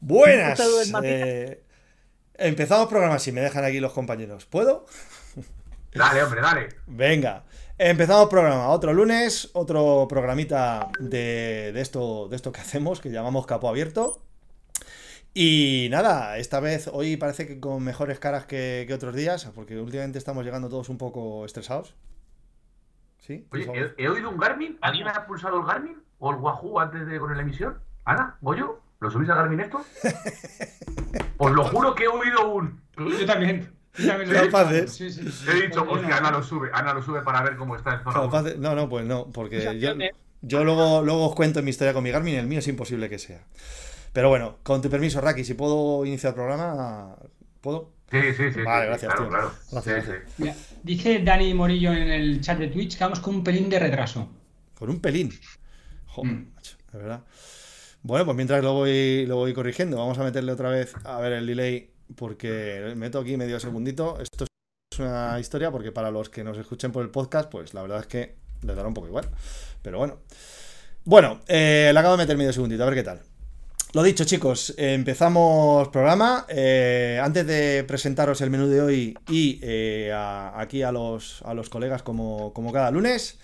Buenas. Eh, empezamos programa si me dejan aquí los compañeros. ¿Puedo? Dale, hombre, dale. Venga. Empezamos programa, otro lunes, otro programita de, esto, de esto que hacemos, que llamamos Capo Abierto. Y nada, esta vez, hoy parece que con mejores caras que, otros días, porque últimamente estamos llegando todos un poco estresados. ¿Sí? Oye, he, oído un Garmin. ¿Alguien ha pulsado el Garmin o el Wahoo antes de con la emisión? Ana, ¿Goyo? ¿Lo subís a Garmin esto? Os lo juro que he oído un. Yo también. Sí, sí. He dicho, hostia, Ana lo sube, Ana lo sube para ver cómo está el zona. No, no, pues no, porque yo, yo luego, luego os cuento mi historia con mi Garmin, el mío es imposible que sea. Pero bueno, con tu permiso, Raki, si puedo iniciar el programa, ¿puedo? Sí, sí, sí. Vale, gracias, tío. Gracias, dice Dani Morillo en el chat de Twitch que vamos con un pelín de retraso. ¿Con un pelín? Joder, mm. macho, de verdad. Bueno, pues mientras lo voy, lo voy corrigiendo, vamos a meterle otra vez a ver el delay, porque meto aquí medio segundito. Esto es una historia, porque para los que nos escuchen por el podcast, pues la verdad es que les dará un poco igual. Pero bueno. Bueno, eh, le acabo de meter medio segundito, a ver qué tal. Lo dicho, chicos, empezamos programa. Eh, antes de presentaros el menú de hoy y eh, aquí a los, a los colegas como, como, cada lunes,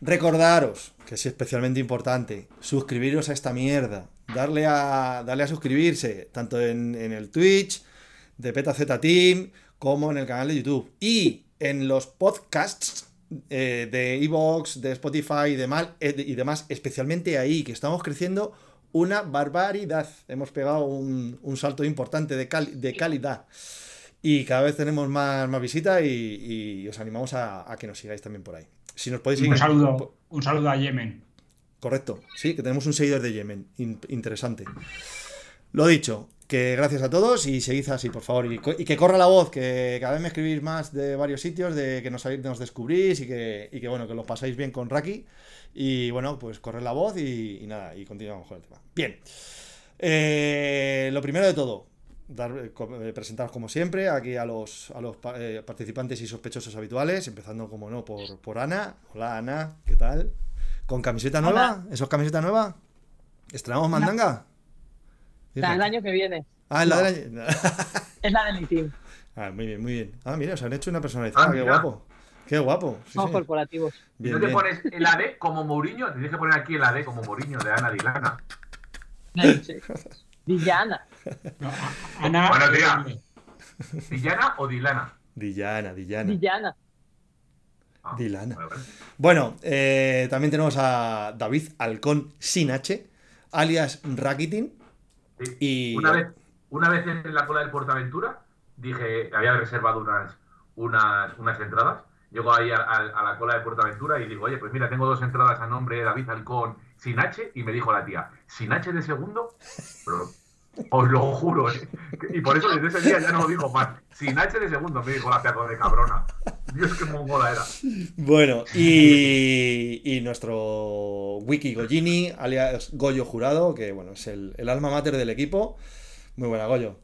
recordaros que es especialmente importante suscribiros a esta mierda, darle a, darle a suscribirse, tanto en, el Twitch de PetaZ Team como en el canal de YouTube y en los podcasts eh, de Evox, de Spotify y demás, y demás, especialmente ahí, que estamos creciendo una barbaridad. Hemos pegado un, salto importante de, de, calidad. Y cada vez tenemos más, más visitas y, os animamos a, que nos sigáis también por ahí. Si nos podéis un saludo, un saludo a Yemen. Correcto, sí, que tenemos un seguidor de Yemen. interesante. Lo dicho, que gracias a todos y seguid así, por favor. Y, que corra la voz, que cada vez me escribís más de varios sitios, de que nos, nos descubrís y que, y que, bueno, que lo pasáis bien con Raki. Y bueno, pues corre la voz y, nada, y continuamos con el tema. Bien. Eh, lo primero de todo, dar, eh, eh, presentaros como siempre aquí a los, a los participantes y sospechosos habituales, empezando como no por, por Ana. Hola Ana, ¿qué tal? ¿Con camiseta nueva? ¿Eso es camiseta nueva? ¿Estrenamos mandanga? La del año que viene. Ah, es la del año. es la del team. Ah, muy bien, muy bien. Ah, mira, se han hecho una personalizada, ah, qué guapo. Qué guapo. Somos corporativos. ¿No te pones el AD como Mourinho? Tienes que poner aquí el AD como Mourinho de Ana Dilana. Dillana. Ana. Buenos días. ¿Dillana o Dilana? Dillana, Dillana. Dillana. Ah, Dilana. Bueno, eh, también tenemos a David Halcón sin H, alias Rakitin. Y... Una, vez, una vez en la cola del Portaventura dije, había reservado unas, unas, unas entradas Llego ahí a, la cola de Portaventura y digo, oye, pues mira, tengo dos entradas a nombre de David Halcón sin H. Y me dijo la tía, ¿sin H de segundo? Pero, os lo juro, ¿eh? Y por eso desde ese día ya no lo digo más. Sin H de segundo, me dijo la tía de cabrona. Dios, qué mongola era. Bueno, y, y nuestro Wiki Goyini, alias Goyo Jurado, que bueno, es el, el alma mater del equipo. Muy buena, Goyo.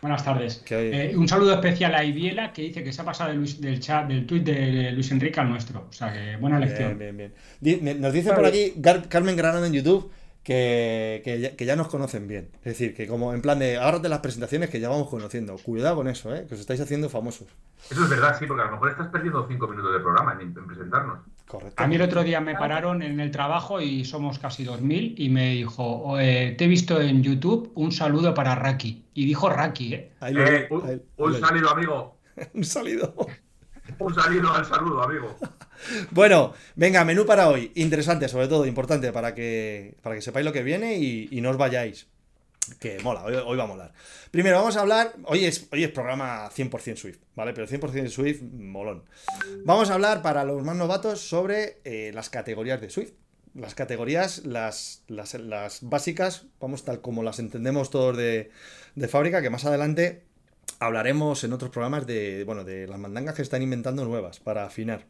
Buenas tardes. Eh, un saludo especial a Ibiela que dice que se ha pasado del, chat, del tuit de Luis Enrique al nuestro. O sea que buena lección. Bien, bien, Nos dice por aquí Carmen Granada en YouTube que, ya, nos conocen bien. Es decir, que como en plan de de las presentaciones que ya vamos conociendo. Cuidado con eso, ¿eh? que os estáis haciendo famosos. Eso es verdad, sí, porque a lo mejor estás perdiendo cinco minutos de programa en, presentarnos. Correcto. A mí el otro día me pararon en el trabajo y somos casi 2.000 y me dijo, te he visto en YouTube, un saludo para Raki. Y dijo Raki, ¿eh? eh un, un salido, amigo. un salido. Un salido al saludo, amigo. Bueno, venga, menú para hoy. Interesante, sobre todo, importante para que, para que sepáis lo que viene y, no os vayáis. Que mola, hoy, va a molar. Primero, vamos a hablar. Hoy es, hoy es programa 100% Swift, ¿vale? Pero 100% Swift, molón. Vamos a hablar para los más novatos sobre eh, las categorías de Swift. Las categorías, las, las, básicas, vamos, tal como las entendemos todos de, de fábrica, que más adelante hablaremos en otros programas de, bueno, de las mandangas que están inventando nuevas para afinar.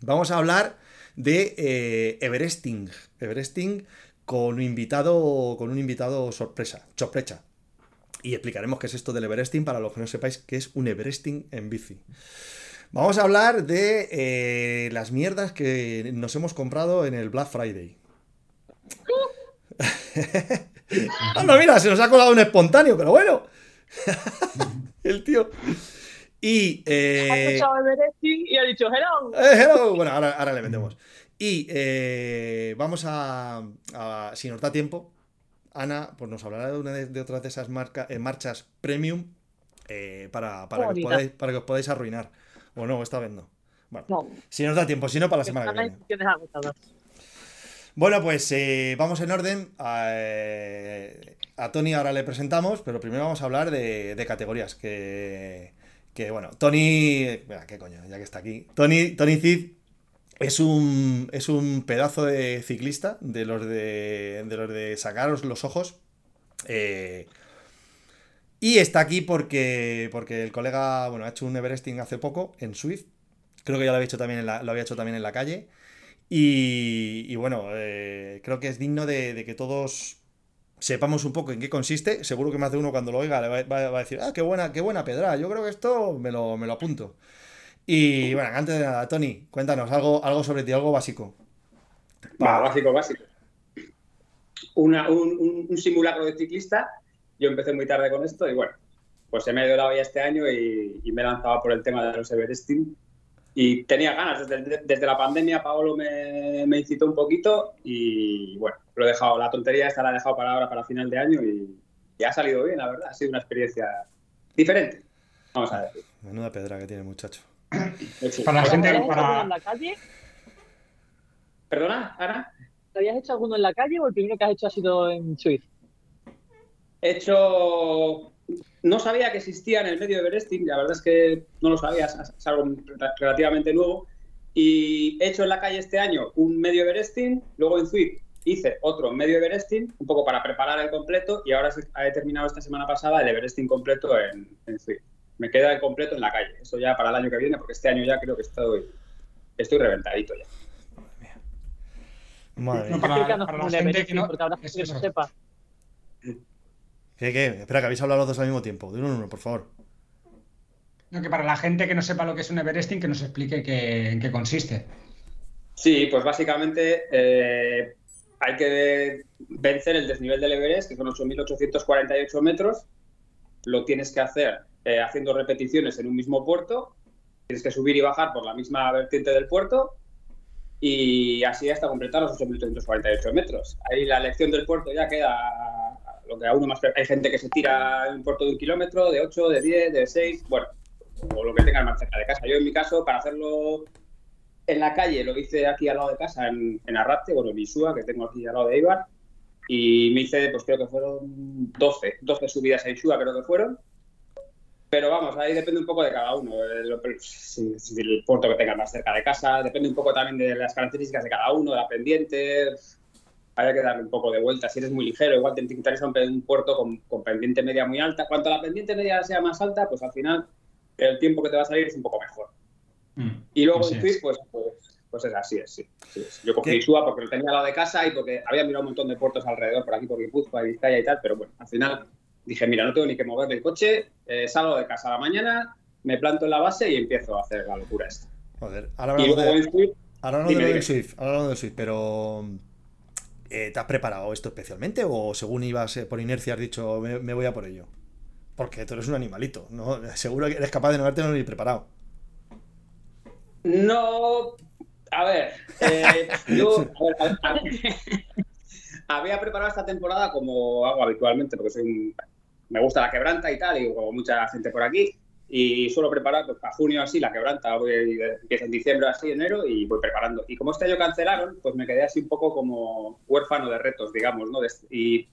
Vamos a hablar de eh, Everesting. Everesting con un invitado, con un invitado sorpresa, sorpresa. Y explicaremos qué es esto del Everesting para los que no sepáis qué es un Everesting en bici. Vamos a hablar de eh, las mierdas que nos hemos comprado en el Black Friday. Anda, mira, se nos ha colado un espontáneo, pero bueno. el tío. Y. Eh... Ha escuchado Everesting y ha dicho hello. Eh, hello. Bueno, ahora, ahora le metemos. Y eh, vamos a, a, Si nos da tiempo, Ana pues nos hablará de una de, de otras de esas marca, eh, marchas premium para, para, que os podáis, para que os podáis arruinar. O no, esta vez no. Bueno, No. si nos da tiempo, si no, para la semana que viene. Bueno, pues eh, vamos en orden. A, eh, a Tony ahora le presentamos, pero primero vamos a hablar de, de categorías. Que, que, bueno, Tony. Mira, qué coño, ya que está aquí. Tony, Tony Cid es un, es un pedazo de ciclista de los de, de los de sacaros los ojos. Eh, y está aquí porque, porque el colega bueno, ha hecho un Everesting hace poco en Swift. Creo que ya lo había hecho también en la, lo había hecho también en la calle. Y, y bueno, eh, creo que es digno de, de, que todos sepamos un poco en qué consiste. Seguro que más de uno cuando lo oiga le va, a decir, ah, qué buena, qué buena pedra. Yo creo que esto me lo, me lo apunto. Y bueno, antes de nada, Tony, cuéntanos algo, algo sobre ti, algo básico. Básico, básico. Una, un, un, simulacro de ciclista. Yo empecé muy tarde con esto y bueno, pues se me ha ido la olla este año y, me he lanzado por el tema de los Everesting y tenía ganas. Desde, desde la pandemia, Paolo me, me, incitó un poquito y bueno, lo he dejado. La tontería esta la he dejado para ahora, para final de año y, y ha salido bien, la verdad. Ha sido una experiencia diferente. Vamos a ver. Menuda pedra que tiene el muchacho. Sí. Para la gente. Para... en la calle? ¿Perdona, Ana? ¿Te habías hecho alguno en la calle o el primero que has hecho ha sido en Swift? He hecho no sabía que existía en el medio de Everesting, la verdad es que no lo sabía, es algo relativamente nuevo. Y he hecho en la calle este año un medio Everesting, luego en Zwift hice otro medio Everesting, un poco para preparar el completo, y ahora he terminado esta semana pasada el Everesting completo en, en Zwift. Me queda el completo en la calle, eso ya para el año que viene, porque este año ya creo que estoy, estoy reventadito ya. Madre mía. No, para, para la gente que no, porque habrá gente que no sepa. ¿Qué, qué? Espera, que habéis hablado los dos al mismo tiempo. De uno en uno, por favor. No, que para la gente que no sepa lo que es un Everesting, que nos explique qué, en qué consiste. Sí, pues básicamente eh, hay que vencer el desnivel del Everest, que son 8.848 metros. Lo tienes que hacer eh, haciendo repeticiones en un mismo puerto. Tienes que subir y bajar por la misma vertiente del puerto. Y así hasta completar los 8.848 metros. Ahí la elección del puerto ya queda lo que a uno más hay gente que se tira en un puerto de un kilómetro, de 8, de 10, de 6, bueno, o lo que tenga más cerca de casa. Yo en mi caso, para hacerlo en la calle, lo hice aquí al lado de casa, en, en Arrate, bueno, en Isúa, que tengo aquí al lado de Eibar, y me hice, pues creo que fueron 12, 12 subidas a Isúa creo que fueron, pero vamos, ahí depende un poco de cada uno, el, si, si el puerto que tengas más cerca de casa, depende un poco también de las características de cada uno, de la pendiente, habría que darle un poco de vuelta. Si eres muy ligero, igual te interesa un, un puerto con, con, pendiente media muy alta. Cuanto la pendiente media sea más alta, pues al final el tiempo que te va a salir es un poco mejor. Mm, y luego en Twitch, pues, pues, pues, es así, es, sí, sí, sí. Yo cogí Isúa porque lo tenía al lado de casa y porque había mirado un montón de puertos alrededor, por aquí, por Guipúzcoa y Vizcaya y tal, pero bueno, al final dije, mira, no tengo ni que mover el coche, eh, salgo de casa a la mañana, me planto en la base y empiezo a hacer la locura esta. Joder, ahora hablamos de, Swift, ahora no de, de Swift, ahora no de Swift, pero... Eh, ¿Te has preparado esto especialmente o según ibas eh, por inercia has dicho me, me, voy a por ello? Porque tú eres un animalito, ¿no? Seguro que eres capaz de no haberte ni preparado. No, a ver, eh, yo a ver, a, a, había preparado esta temporada como hago habitualmente, porque soy un, me gusta la quebranta y tal, y como mucha gente por aquí, y suelo preparar pues, para junio así la quebranta, voy, empieza en diciembre así, enero y voy preparando. Y como este año cancelaron, pues me quedé así un poco como huérfano de retos, digamos, ¿no? Y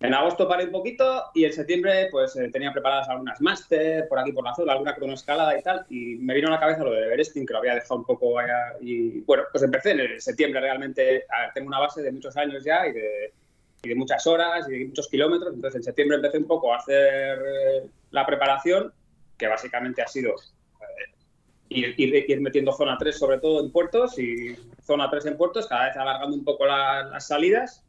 en agosto paré un poquito y en septiembre pues eh, tenía preparadas algunas máster por aquí por la zona, alguna cronoescalada y tal, y me vino a la cabeza lo de Everesting, que lo había dejado un poco allá. Y bueno, pues empecé en septiembre realmente, a tengo una base de muchos años ya y de, y de muchas horas y de muchos kilómetros, entonces en septiembre empecé un poco a hacer eh, la preparación que básicamente ha sido eh, ir, metiendo zona 3 sobre todo en puertos y zona 3 en puertos, cada vez alargando un poco la, las salidas,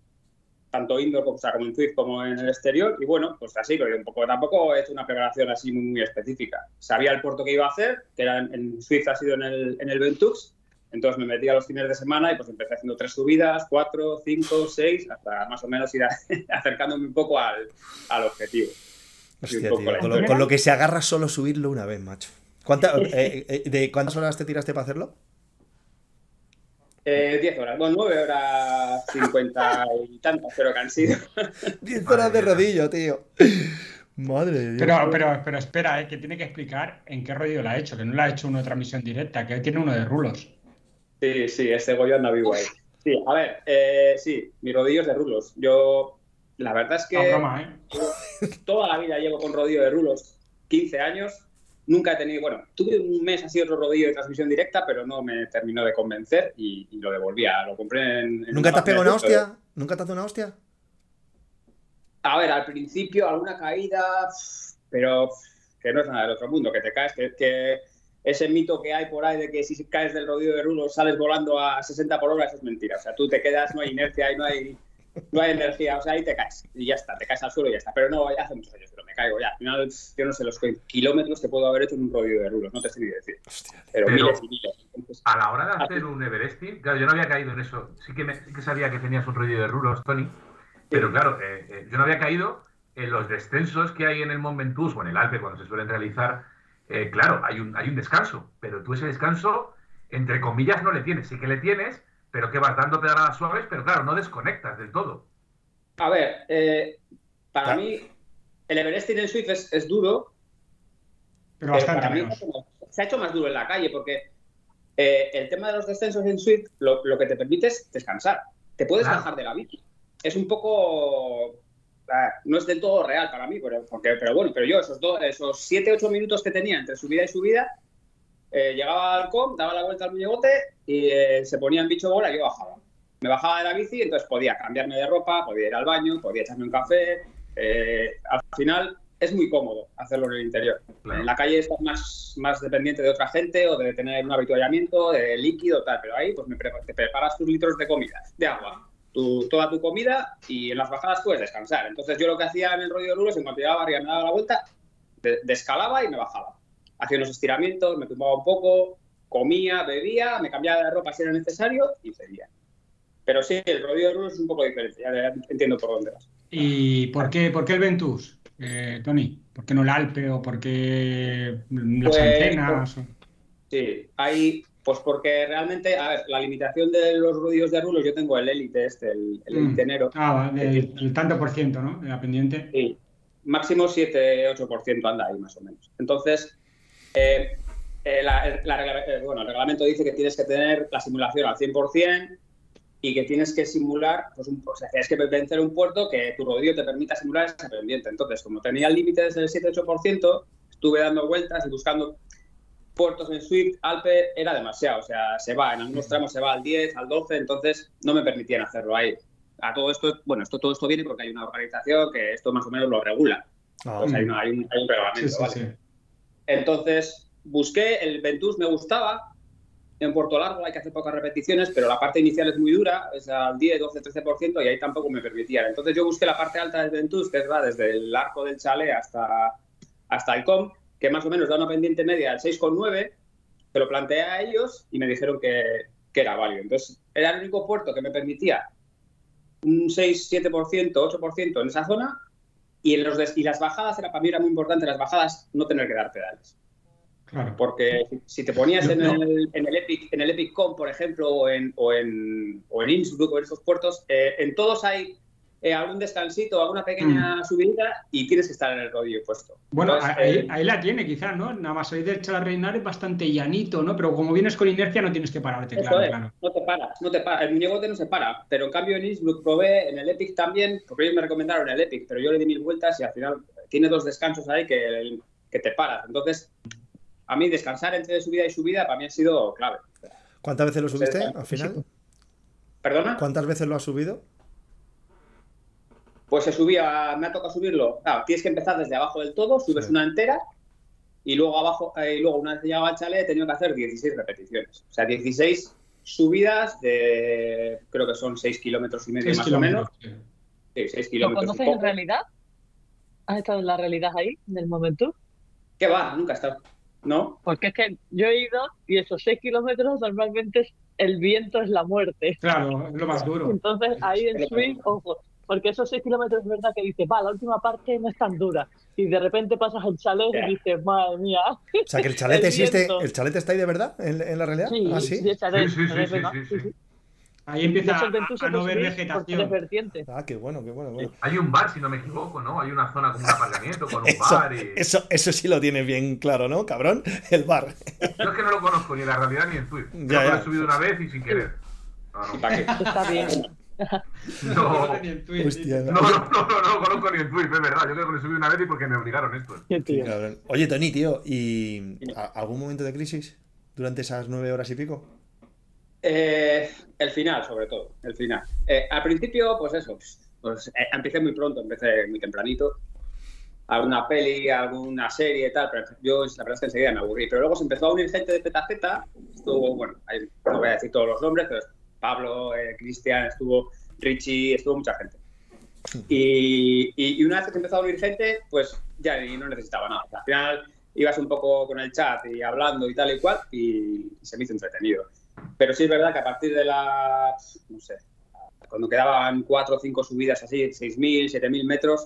tanto indoor como, o sea, como en Swift como en el exterior. Y bueno, pues así, pero un poco, tampoco he hecho una preparación así muy, muy específica. Sabía el puerto que iba a hacer, que era en, en Swift ha sido en el, en el Ventux, Entonces me metí a los fines de semana y pues empecé haciendo tres subidas, cuatro, cinco, seis, hasta más o menos ir acercándome un poco al, objetivo. Hostia, con, lo, que se agarra solo subirlo una vez, macho. Eh, eh, ¿De cuántas horas te tiraste para hacerlo? Eh, 10 horas, bueno, 9 horas 50 y tantas, pero que han sido. 10 horas de rodillo, tío. Madre de Dios. Pero, pero, pero espera, eh, que tiene que explicar en qué rodillo la ha hecho, que no la ha hecho una transmisión directa, que tiene uno de rulos. Sí, sí, este Goyo anda vivo ahí. Sí, a ver, eh, sí, mi rodillo es de rulos. Yo, la verdad es que ¿eh? toda la vida llevo con rodillo de rulos, 15 años, Nunca he tenido, bueno, tuve un mes así otro rodillo de transmisión directa, pero no me terminó de convencer y, lo devolvía. Lo compré en. ¿Nunca te has pegado una hostia? ¿Nunca te has dado una hostia? A ver, al principio alguna caída, pero que no es nada del otro mundo, que te caes, que, ese mito que hay por ahí de que si caes del rodillo de rulo sales volando a 60 por hora, eso es mentira. O sea, tú te quedas, no hay inercia y no hay no hay energía, o sea, ahí te caes y ya está, te caes al suelo y ya está. Pero no, ya hace muchos años, pero me caigo ya. Al final, yo no sé los kilómetros que puedo haber hecho en un rodillo de rulos, no te sé ni decir. pero, miles y miles. a la hora de hacer un Everesting, claro, yo no había caído en eso. Sí que, que sabía que tenías un rodillo de rulos, Tony, pero claro, eh, eh, yo no había caído en los descensos que hay en el Mont Ventoux o en el Alpe cuando se suelen realizar. Eh, claro, hay un, hay un descanso, pero tú ese descanso, entre comillas, no le tienes. Sí que le tienes, pero que vas dando pedradas suaves, pero claro, no desconectas del todo. A ver, eh, para mí el Everesting en Swift es, duro, pero, bastante se ha hecho más duro en la calle porque eh, el tema de los descensos en Swift lo, que te permite es descansar. Te puedes bajar de la bici. Es un poco no es del todo real para mí, pero, porque, pero bueno, pero yo esos, esos 7-8 minutos que tenía entre subida y subida, eh, llegaba al com, daba la vuelta al muñegote y eh, se ponía en bicho bola y yo bajaba. Me bajaba de la bici, entonces podía cambiarme de ropa, podía ir al baño, podía echarme un café. Eh, al final es muy cómodo hacerlo en el interior. En la calle estás más, más dependiente de otra gente o de tener un habituallamiento de líquido, tal, pero ahí pues me te preparas tus litros de comida, de agua, tu, toda tu comida y en las bajadas puedes descansar. Entonces yo lo que hacía en el rollo de Rulos, en cuanto llegaba arriba me daba la vuelta, descalaba y me bajaba hacía unos estiramientos, me tumbaba un poco, comía, bebía, me cambiaba de ropa si era necesario y seguía. Pero sí, el rodillo de Rulo es un poco diferente, ya entiendo por dónde vas. ¿Y por qué, por qué el Ventus, eh, Tony? ¿Por qué no el Alpe o por qué las pues, antenas? Sí, hay, pues porque realmente, a ver, la limitación de los rodillos de rulos, yo tengo el Elite este, el, el mm. Elite Ah, el, tanto por ciento, ¿no? De la pendiente. Sí, máximo 7-8% anda ahí más o menos. Entonces, eh, eh, eh, bueno, el reglamento dice que tienes que tener la simulación al 100% y que tienes que simular, pues o sea, tienes que vencer un puerto que tu rodillo te permita simular esa pendiente. Entonces, como tenía el límite desde el 7-8%, estuve dando vueltas y buscando puertos en Swift, Alpe, era demasiado. O sea, se va, en algunos tramos se va al 10, al 12, entonces no me permitían hacerlo ahí. A todo esto, bueno, esto, todo esto viene porque hay una organización que esto más o menos lo regula. Ah, o sea, hay, un, reglamento, ¿vale? Entonces, busqué, el Ventus me gustaba, en Puerto Largo hay que hacer pocas repeticiones, pero la parte inicial es muy dura, es al 10, 12, 13% y ahí tampoco me permitía. Entonces yo busqué la parte alta del Ventus, que va desde el arco del chalet hasta, hasta el COM, que más o menos da una pendiente media al 6,9, se lo planteé a ellos y me dijeron que, que era válido. Entonces era el único puerto que me permitía un 6, 7%, 8% en esa zona y, en los y las bajadas, era, para mí era muy importante las bajadas, no tener que dar pedales. Claro. Porque si te ponías en, el, en, el, Epic, en el Epic Com, por ejemplo, o en, o en, o en Innsbruck o en esos puertos, eh, en todos hay eh, algún descansito, alguna pequeña mm. subida y tienes que estar en el rodillo puesto. Bueno, eh, ahí, la tiene quizás, ¿no? Nada más salir del Chalarreinar es bastante llanito, ¿no? Pero como vienes con inercia no tienes que pararte, claro, No te paras, no te paras. El muñecote no se para, pero en cambio en Innsbruck probé, en el Epic también, porque ellos me recomendaron el Epic, pero yo le di mil vueltas y al final tiene dos descansos ahí que, que te paras. Entonces, a mí descansar entre subida y subida para mí ha sido clave. ¿Cuántas veces lo subiste al final? ¿Perdona? ¿Cuántas veces lo has subido? Pues se subía, me ha tocado subirlo. Claro, tienes que empezar desde abajo del todo, subes una entera y luego abajo, eh, y luego una vez llegado al chalet he tenido que hacer 16 repeticiones. O sea, 16 subidas de, creo que son 6 kilómetros y medio más o menos. Sí, 6 kilómetros. ¿Lo conoces en realidad? ¿Has estado en la realidad ahí, en el momento? ¿Qué va? Nunca he estado. ¿No? Porque es que yo he ido y esos 6 kilómetros normalmente el viento es la muerte. Claro, es lo más duro. Entonces ahí en Swift, ojo, porque esos 6 kilómetros es verdad que dices, va, la última parte no es tan dura. Y de repente pasas al chalet y dices, madre mía. O sea, que el chalet existe, ¿el chalet está ahí de verdad en, en la realidad? Sí, ¿Ah, sí, sí? el chalet, Sí, sí, sí. Ahí empieza el a, a no ver vegetación. Ah, qué bueno, qué bueno, bueno. Hay un bar, si no me equivoco, ¿no? Hay una zona como un aparcamiento con un Eso, bar y... eso, eso sí lo tienes bien claro, ¿no, cabrón? El bar. Yo es que no lo conozco ni en la realidad ni en Swift. Yo Ya, lo he subido una vez y sin querer. No, ¿Y no. para qué? Está bien. No, Ni en Twitch, Hostia, no, no, no, no, no conozco ni en Swift, es verdad. Yo creo que lo subí una vez y porque me obligaron esto. Oye, Tony, tío, ¿y algún momento de crisis durante esas nueve horas y pico? Eh, el final, sobre todo, el final. Eh, al principio, pues eso, pues eh, empecé muy pronto, empecé muy tempranito. Alguna peli, alguna serie y tal, pero yo la verdad es que enseguida me aburrí. Pero luego se empezó a unir gente de ZZ, estuvo, bueno, ahí no voy a decir todos los nombres, pero Pablo, eh, Cristian, estuvo Richie, estuvo mucha gente. Y, y- una vez que se empezó a unir gente, pues ya no necesitaba nada. Al final ibas un poco con el chat y hablando y tal y cual, y se me hizo entretenido. Pero sí es verdad que a partir de las, no sé, cuando quedaban cuatro o cinco subidas así, 6.000, 7.000 metros,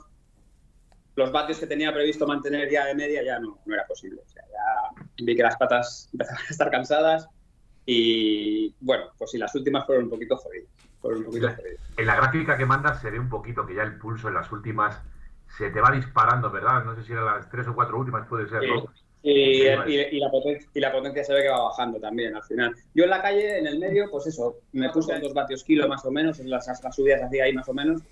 los vatios que tenía previsto mantener ya de media ya no, no era posible. O sea, ya vi que las patas empezaban a estar cansadas y, bueno, pues sí, las últimas fueron un poquito jodidas. Fueron un poquito jodidas. En la gráfica que mandas se ve un poquito que ya el pulso en las últimas se te va disparando, ¿verdad? No sé si eran las tres o cuatro últimas, puede ser, ¿no? Y, Sí, vale. y- y la potencia, y la potencia se ve que va bajando también al final. Yo en la calle, en el medio, pues eso, me puse en dos vatios kilo más o menos, en las, las subidas hacía ahí más o menos.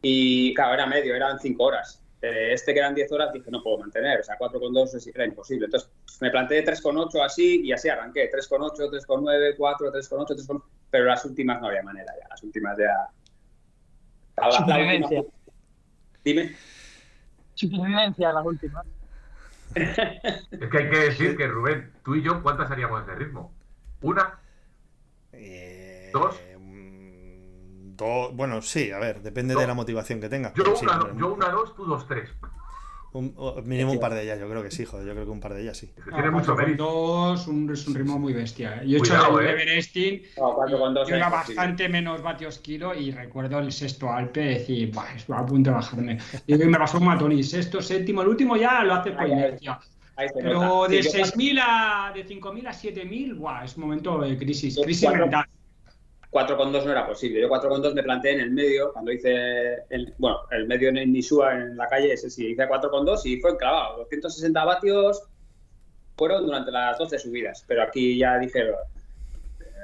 Y claro, era medio, eran cinco horas. Eh, este que eran 10 horas dije, no puedo mantener, o sea, 4,2 es- era imposible. Entonces me planteé 3,8 así y así arranqué, 3,8, 3,9, 4, 3,8, 3,8, pero las últimas no había manera ya, las últimas ya... La- la última- Supervivencia. Dime. Supervivencia las últimas. Es que hay que decir que, Rubén, tú y yo, ¿cuántas haríamos de ritmo? ¿Una? Eh, ¿Dos? Do- bueno, sí, a ver, depende de la motivación que tengas. Yo sí, una, hombre, yo una, dos, tú dos, tres. un- o- mínimo un par de ellas, yo creo que sí, joder, yo creo que un par de ellas sí. Que Ah, tiene mucho mérito. dos, un, es un ritmo muy bestia. ¿eh? Yo he hecho el eh. Everesting, No, 4,2 yo era era imposible. bastante menos vatios kilo y recuerdo el sexto Alpe decir, Buah, estoy a punto de bajarme. Y me pasó un matón y sexto, séptimo, el último ya lo hace por inercia. Pero nota. de Sí, yo 6.000 a de 5.000 a 7.000, buah, es un momento de crisis, crisis cuatro- mental. 4,2 no era posible. Yo 4,2 me planteé en el medio, cuando hice, el, bueno, el medio en Nisúa en la calle, ese sí, hice 4,2 y fue clavado. 260 vatios fueron durante las 12 subidas, pero aquí ya dije, eh,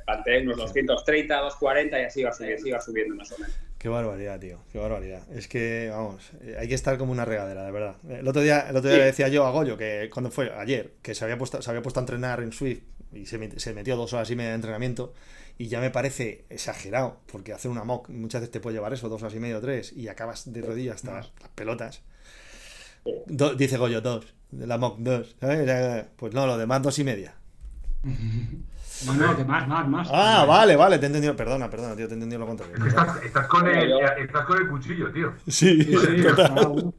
planteé unos 230, 240 y así iba, así iba subiendo más o menos. Qué barbaridad, tío, qué barbaridad. Es que, vamos, eh, hay que estar como una regadera, de verdad. El otro día, el otro día Sí. le decía yo a Goyo, que cuando fue ayer, que se había puesto, se había puesto a entrenar en Swift y se metió dos horas y media de entrenamiento y ya me parece exagerado, porque hacer una mock muchas veces te puede llevar eso, dos horas y media o tres, y acabas de rodillas hasta las pelotas. Do- dice Goyo, dos, de la mock dos, Pues no, lo demás dos y media. No, no, que más, más, más. Ah, vale, vale, te he entendido, perdona, perdona, tío, te he entendido lo contrario. estás, estás con el, estás con el cuchillo, tío. Sí, Sí, sí, total. bueno,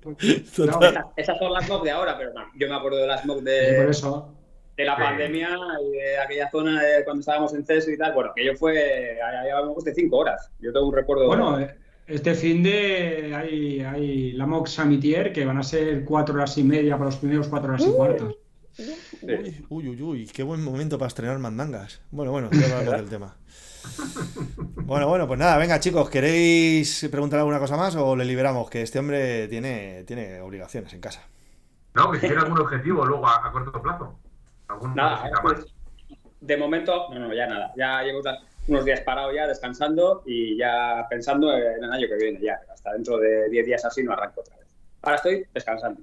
Total. no, Esas, esas son las MOC de ahora, pero no, yo me acuerdo de las MOC por de, eso. De la Sí. pandemia y de aquella zona de cuando estábamos en CESO y tal. Bueno, que yo fue, allá llevábamos de 5 horas. Yo tengo un recuerdo. Bueno, eh, este fin de hay, hay la Mox Samitier que van a ser cuatro horas y media para los primeros cuatro horas y cuartos. Uy, uy, uy, uy, qué buen momento para estrenar mandangas. Bueno, bueno, ya hablaremos del tema. Bueno, bueno, pues nada, venga chicos, ¿queréis preguntar alguna cosa más o le liberamos? Que este hombre tiene, tiene obligaciones en casa. No, que si tiene algún objetivo luego a, a corto plazo. ¿Alguna Nada, pues, más? de momento, no, no, ya nada. Ya llevo unos días parado ya, descansando y ya pensando en el año que viene. Ya, hasta dentro de 10 días así no arranco otra vez. Ahora estoy descansando.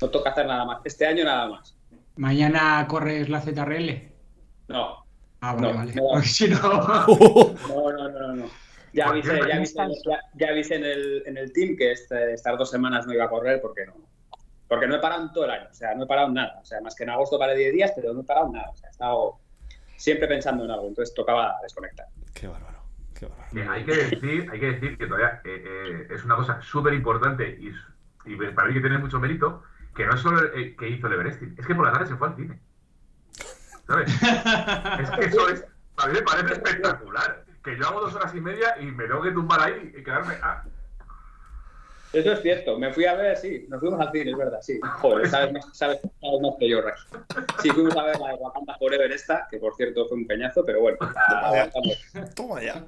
No toca hacer nada más. Este año nada más. Mañana corres la ZRL. No, Ah, vale, No, vale. no. Porque si no. no, no, no, no. Ya ¿Por avisé, ya avisé, ya, ya avisé en, el, en el team que este- estas dos semanas no iba a correr porque no. Porque no he parado en todo el año, o sea, no he parado en nada. O sea, más que en agosto paré 10 días, pero no he parado en nada. O sea, he estado siempre pensando en algo, entonces tocaba desconectar. Qué bárbaro, qué bárbaro. Que hay que decir, hay que decir que todavía eh, eh, es una cosa súper importante y, y para mí que tiene mucho mérito, que no es solo el que hizo el Everesting, es que por la tarde se fue al cine. ¿Sabes? Es que eso es A mí me parece espectacular. Que yo hago dos horas y media y me tengo que tumbar ahí y quedarme. Ah, Eso es cierto, me fui a ver, sí, nos fuimos al cine, es verdad, sí. Joder, sabes más, sabes, sabes más que yo, Rex. Sí, fuimos a ver la de Wakanda Forever esta, que por cierto fue un peñazo, pero bueno, la aguantamos. Toma ya.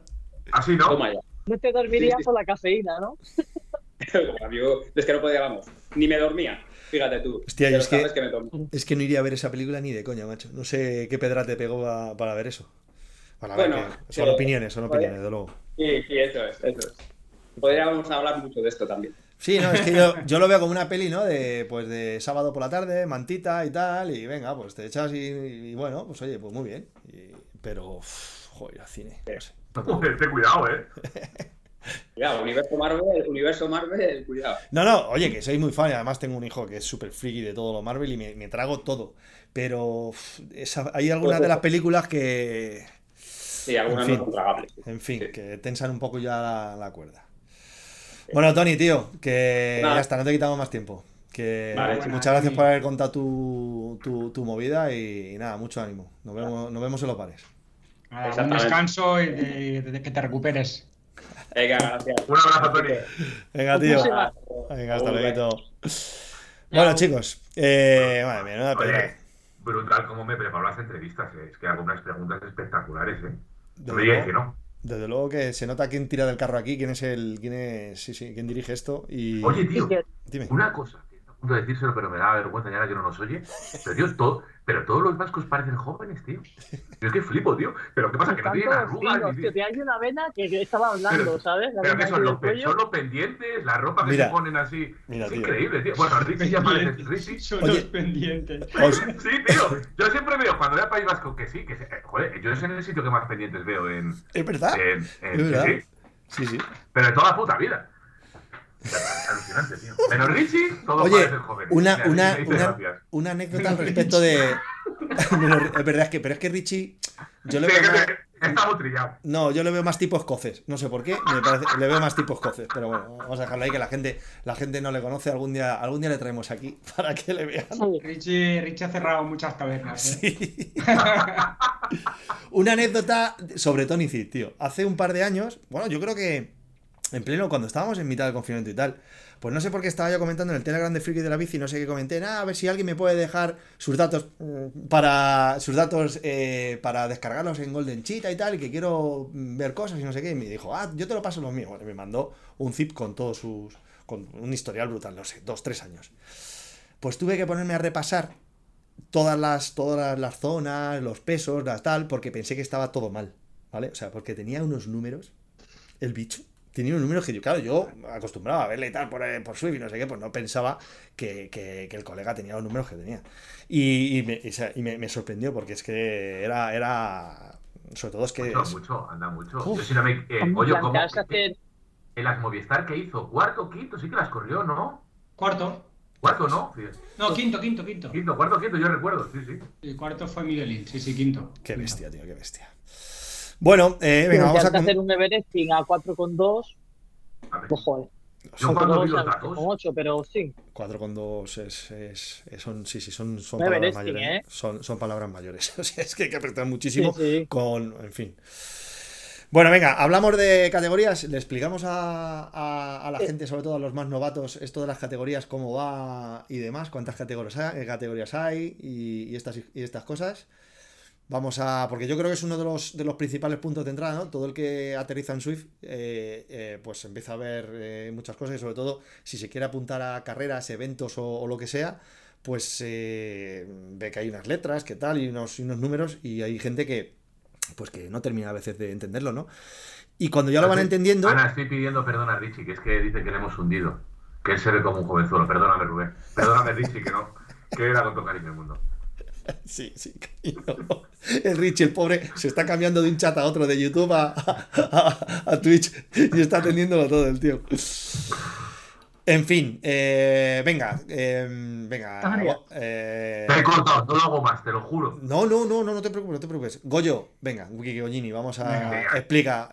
así no. Toma ya. No te dormirías Sí, sí. por la cafeína, ¿no? Yo, es que no podía, vamos, ni me dormía, fíjate tú. Hostia, yo es que- me. Es que no iría a ver esa película ni de coña, macho. No sé qué pedra te pegó pa- para ver eso. Para ver Bueno, que son eh, opiniones, son joder. opiniones, de luego. Sí, sí, eso es, eso es. Podríamos hablar mucho de esto también. Sí, no, es que yo, yo lo veo como una peli, ¿no? De, pues de sábado por la tarde, mantita y tal, y venga, pues te echas y, y bueno, pues oye, pues muy bien. Y- pero, joder, al cine, no sé. Ten cuidado, eh. Cuidado, universo Marvel, universo Marvel, cuidado. No, no, oye, que soy muy fan y además tengo un hijo que es súper friki de todo lo Marvel y me, me trago todo. Pero esa- hay algunas de las películas que, Sí, algunas En fin. no son tragables. en fin, Sí. que tensan un poco ya la, la cuerda. Bueno, Tony, tío, que Nada. ya está, no te quitamos más tiempo. Que Vale, muchas gracias por haber contado tu, tu, tu movida y, nada, mucho ánimo. Nos vemos, nos vemos en los pares. Nada, un descanso y de, de que te recuperes. Venga, gracias. Un abrazo, Tony. Venga, tío. Venga, hasta luego. Bueno, chicos, eh, madre mía, no Oye, brutal cómo me preparo las entrevistas. eh. Es que hago unas preguntas espectaculares, eh. No me digáis que no. Desde luego que se nota quién tira del carro aquí, quién es el, quién es, sí, sí, quién dirige esto y Oye, tío, dime. una cosa, punto de decírselo, pero me da vergüenza ya ahora que no nos oye. Pero, tío, todo, pero todos los vascos parecen jóvenes, tío. Yo es que flipo, tío. Pero ¿qué pasa? Que no tienen arrugas. tío. Te hay una vena que que estaba hablando, Pero- ¿sabes? La Pero vena que son los, son pendientes, la ropa que Mira, se ponen así. mira, es tío. increíble, tío. Bueno, Richie ya parece Richie. Son Oye. los pendientes. Os- Sí, tío. Yo siempre veo, cuando veo a País Vasco, que sí, que se- eh, joder, yo es en el sitio que más pendientes veo en. ¿Es verdad? en, en- Es verdad. sí, sí, Sí, sí. pero en toda la puta vida. Alucinante, tío. Menos Richie, todos Oye, parecen jóvenes. una, Mira, una, anécdota al respecto de. Es verdad, es que, pero es que Richie. Yo le Sí, veo que- más- que está muy trillado. No, yo le veo más tipo escoces. No sé por qué. Me parece, le veo más tipo escoces. Pero bueno, vamos a dejarlo ahí que la gente, la gente no le conoce. Algún día, algún día le traemos aquí para que le vean. Richie, Richie ha cerrado muchas tabernas. ¿eh? Sí. Una anécdota sobre Tony Cid, tío. Hace un par de años, bueno, yo creo que en pleno, cuando estábamos en mitad del confinamiento y tal, pues no sé por qué estaba yo comentando en el Telegram de Friki de la Bici, no sé qué comenté, nada, a ver si alguien me puede dejar sus datos mm, para sus datos eh, para descargarlos en Golden Cheetah y tal, y que quiero ver cosas y no sé qué, y me dijo, ah, yo te lo paso los míos. Bueno, me mandó un zip con todos sus, con un historial brutal, no sé, dos, tres años. Pues tuve que ponerme a repasar todas las, todas las zonas, los pesos, las tal, porque pensé que estaba todo mal, ¿vale? O sea, porque tenía unos números, el bicho, tenía unos números que yo, claro, yo acostumbraba a verle y tal por, eh, por Swift y no sé qué, pues no pensaba que, que- que el colega tenía los números que tenía. Y, y me, y se- y me- me sorprendió porque es que era, era, sobre todo es que... Mucho, es- mucho, anda mucho. Uf. Yo si no me. Eh, oye, ¿cómo? hacer- En las Movistar que hizo, cuarto, quinto, sí que las corrió, ¿no? Cuarto. Cuarto, ¿no? Sí. No, quinto, quinto, quinto. Quinto, cuarto, quinto, yo recuerdo, sí, sí. El cuarto fue Miguelín, sí, sí, quinto. Qué bestia, tío, qué bestia. Bueno, eh, venga, vamos a... hacer un Everesting a 4,2, A ver. pues joder. Yo cuando vi 4,2 los a datos, 8, pero sí. 4,2 es, es, es- son, sí, sí, son, son No palabras mayores. ¿eh? Son, son palabras mayores. O sea, es que hay que apretar Sí, muchísimo sí. con, en fin. Bueno, venga, hablamos de categorías. Le explicamos a, a- a la Eh. gente, sobre todo a los más novatos, esto de las categorías, cómo va y demás, cuántas categorías hay, categorías hay y, y estas, y estas cosas. Vamos a. Porque yo creo que es uno de los, de los principales puntos de entrada, ¿no? Todo el que aterriza en Swift, eh, eh, pues empieza a ver eh, muchas cosas y sobre todo si se quiere apuntar a carreras, eventos o, o lo que sea, pues eh, ve que hay unas letras, que tal, y unos, y unos números, y hay gente que, pues que no termina a veces de entenderlo, ¿no? Y cuando ya lo van entendiendo. Ana, estoy pidiendo perdón a Richie, que es que dice que le hemos hundido. Que él se ve como un jovenzuelo. Perdóname, Rubén. Perdóname, Richie, que no. Que era con todo cariño el mundo. Sí, sí, cariño. El Richie, el pobre, se está cambiando de un chat a otro, de YouTube a, a- a Twitch, y está atendiéndolo todo el tío. En fin, eh, venga, eh, venga. Eh, Te he cortado, no lo hago más, te lo juro. no, no, no, no, no te preocupes, no te preocupes. Goyo, venga, Wiki vamos a. Venga. Explica.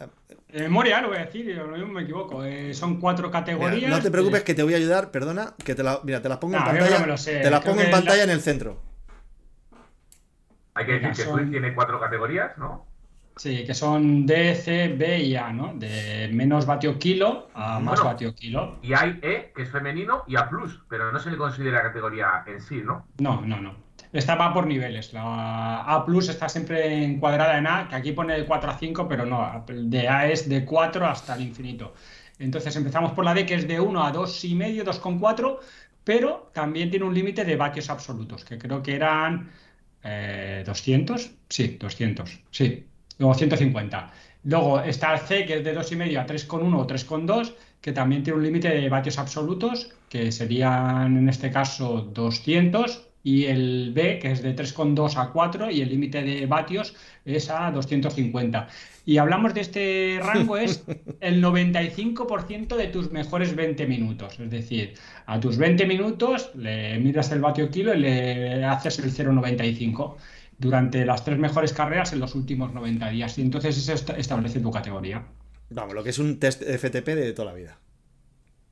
Memoria lo voy a decir, mismo me equivoco. Eh, son cuatro Mira, categorías. no te preocupes eh, que te voy a ayudar, perdona, que te la, mira, te las pongo en No, yo no pantalla. me lo sé, Te las creo pongo en pantalla la- en el centro. Hay que decir que son- Swift tiene cuatro categorías, ¿no? Sí, que son D, C, B y A, ¿no? De menos vatio kilo a más Bueno. vatio kilo. Y hay E, que es femenino, y A+, pero no se le considera categoría en sí, ¿no? No, no, no. Esta va por niveles. La A Plus está siempre encuadrada en A, que aquí pone de 4 a 5, pero no, de A es de 4 hasta el infinito. Entonces empezamos por la D, que es de 1 a 2,5, 2,4, pero también tiene un límite de vatios absolutos, que creo que eran eh, 200. Sí, 200. Sí, luego 150. Luego está el C, que es de 2,5 a 3,1 o 3,2, que también tiene un límite de vatios absolutos, que serían en este caso 200, y el B, que es de 3,2 a 4, y el límite de vatios es a 250. Y hablamos de este rango, es el 95% de tus mejores 20 minutos. Es decir, a tus 20 minutos le miras el vatio kilo y le haces el 0,95 durante las tres mejores carreras en los últimos 90 días. Y entonces eso est- establece tu categoría. Vamos, lo que es un test FTP de toda la vida.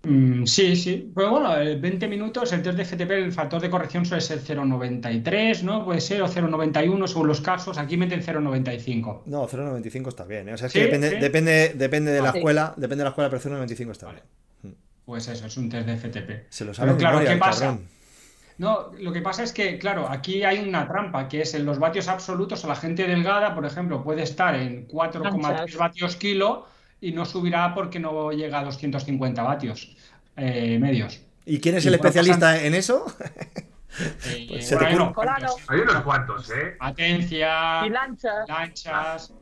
Mm, sí, sí. Pero bueno, el 20 minutos, el test de FTP, el factor de corrección suele ser 0,93, ¿no? Puede ser, o 0,91 según los casos. Aquí meten 0,95. No, 0,95 está bien. ¿eh? O sea, es Sí, que depende, sí. depende, depende de la sí. escuela, depende de la escuela, pero 0,95 está Vale. bien. Pues eso, es un test de FTP. Se lo sabe Pero claro, memoria, ¿qué el pasa? cabrón. No, lo que pasa es que, claro, aquí hay una trampa, que es en los vatios absolutos, a la gente delgada, por ejemplo, puede estar en 4,3 Anchas. vatios kilo y no subirá porque no llega a 250 vatios eh, medios. ¿Y quién es Y el especialista en eso? Eh, Pues se bueno, te hay unos cuantos. Hay unos cuantos, ¿eh? Atencia, Y lanchas. lanchas.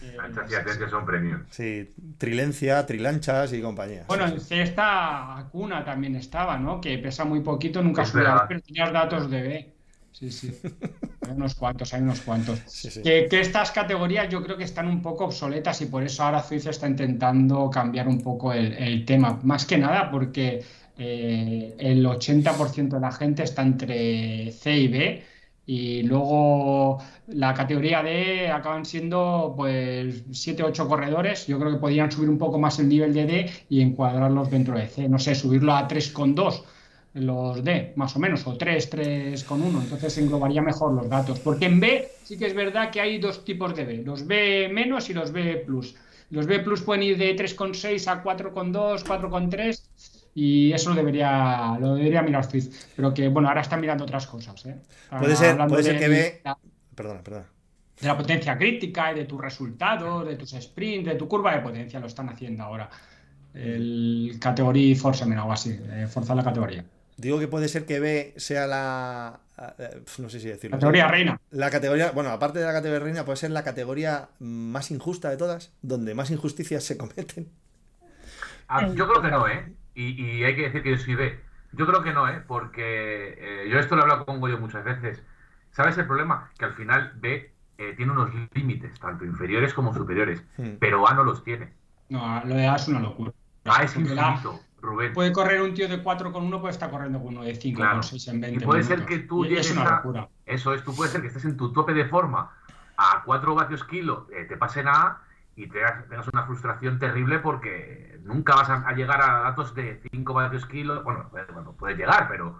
eh, Anchas y atencias son premios. Sí, Trilencia, Trilanchas y compañía. Bueno, Sí, en sí. cesta Acuna también estaba, ¿no? Que pesa muy poquito, nunca Es subía, verdad. pero tenías datos de B. Sí, sí. Hay unos cuantos, hay unos cuantos. Sí, sí. Que, que estas categorías yo creo que están un poco obsoletas y por eso ahora Suiza está intentando cambiar un poco el, el tema. Más que nada porque eh, el 80% de la gente está entre C y B y luego la categoría D acaban siendo pues 7 8 corredores. Yo creo que podrían subir un poco más el nivel de D y encuadrarlos dentro de C. No sé, subirlo a 3,2 los D, más o menos, o 3, 3,1. Entonces englobaría mejor los datos. Porque en B sí que es verdad que hay dos tipos de B, los B menos y los B plus. Los B plus pueden ir de 3,6 a 4,2, 4,3 y eso lo debería, lo debería mirar Fizz. Pero que, bueno, ahora están mirando otras cosas. ¿eh? Puede ser- puede que B- la- Perdona, perdona. de la potencia crítica y de tus resultados, de tus sprints, de tu curva de potencia, lo están haciendo ahora. El categoría Forceman o algo así, eh, forzar la categoría. Digo que puede ser que B sea la. eh, No sé si decirlo. Categoría reina. La categoría, bueno, aparte de la categoría reina, puede ser la categoría más injusta de todas, donde más injusticias se cometen. Ah, yo creo que no, ¿eh? Y, y hay que decir que yo soy B. Yo creo que no, ¿eh? Porque eh, yo esto lo he hablado con Goyo muchas veces. ¿Sabes el problema? Que al final B eh, tiene unos límites, tanto inferiores como superiores, Hmm. pero A no los tiene. No, lo de A es una locura. A es infinito, Rubén. Puede correr un tío de 4 con 1, puede estar corriendo con uno de 5 Claro. con 6 en 20 Y puede ser minutos. que tú Y llegues Es una a-. Eso es, tú puedes ser que estés en tu tope de forma a 4 vatios kilo, eh, te pasen a y te tengas una frustración terrible porque nunca vas a, a llegar a datos de 5 vatios kilo. Bueno, bueno, puedes llegar, pero.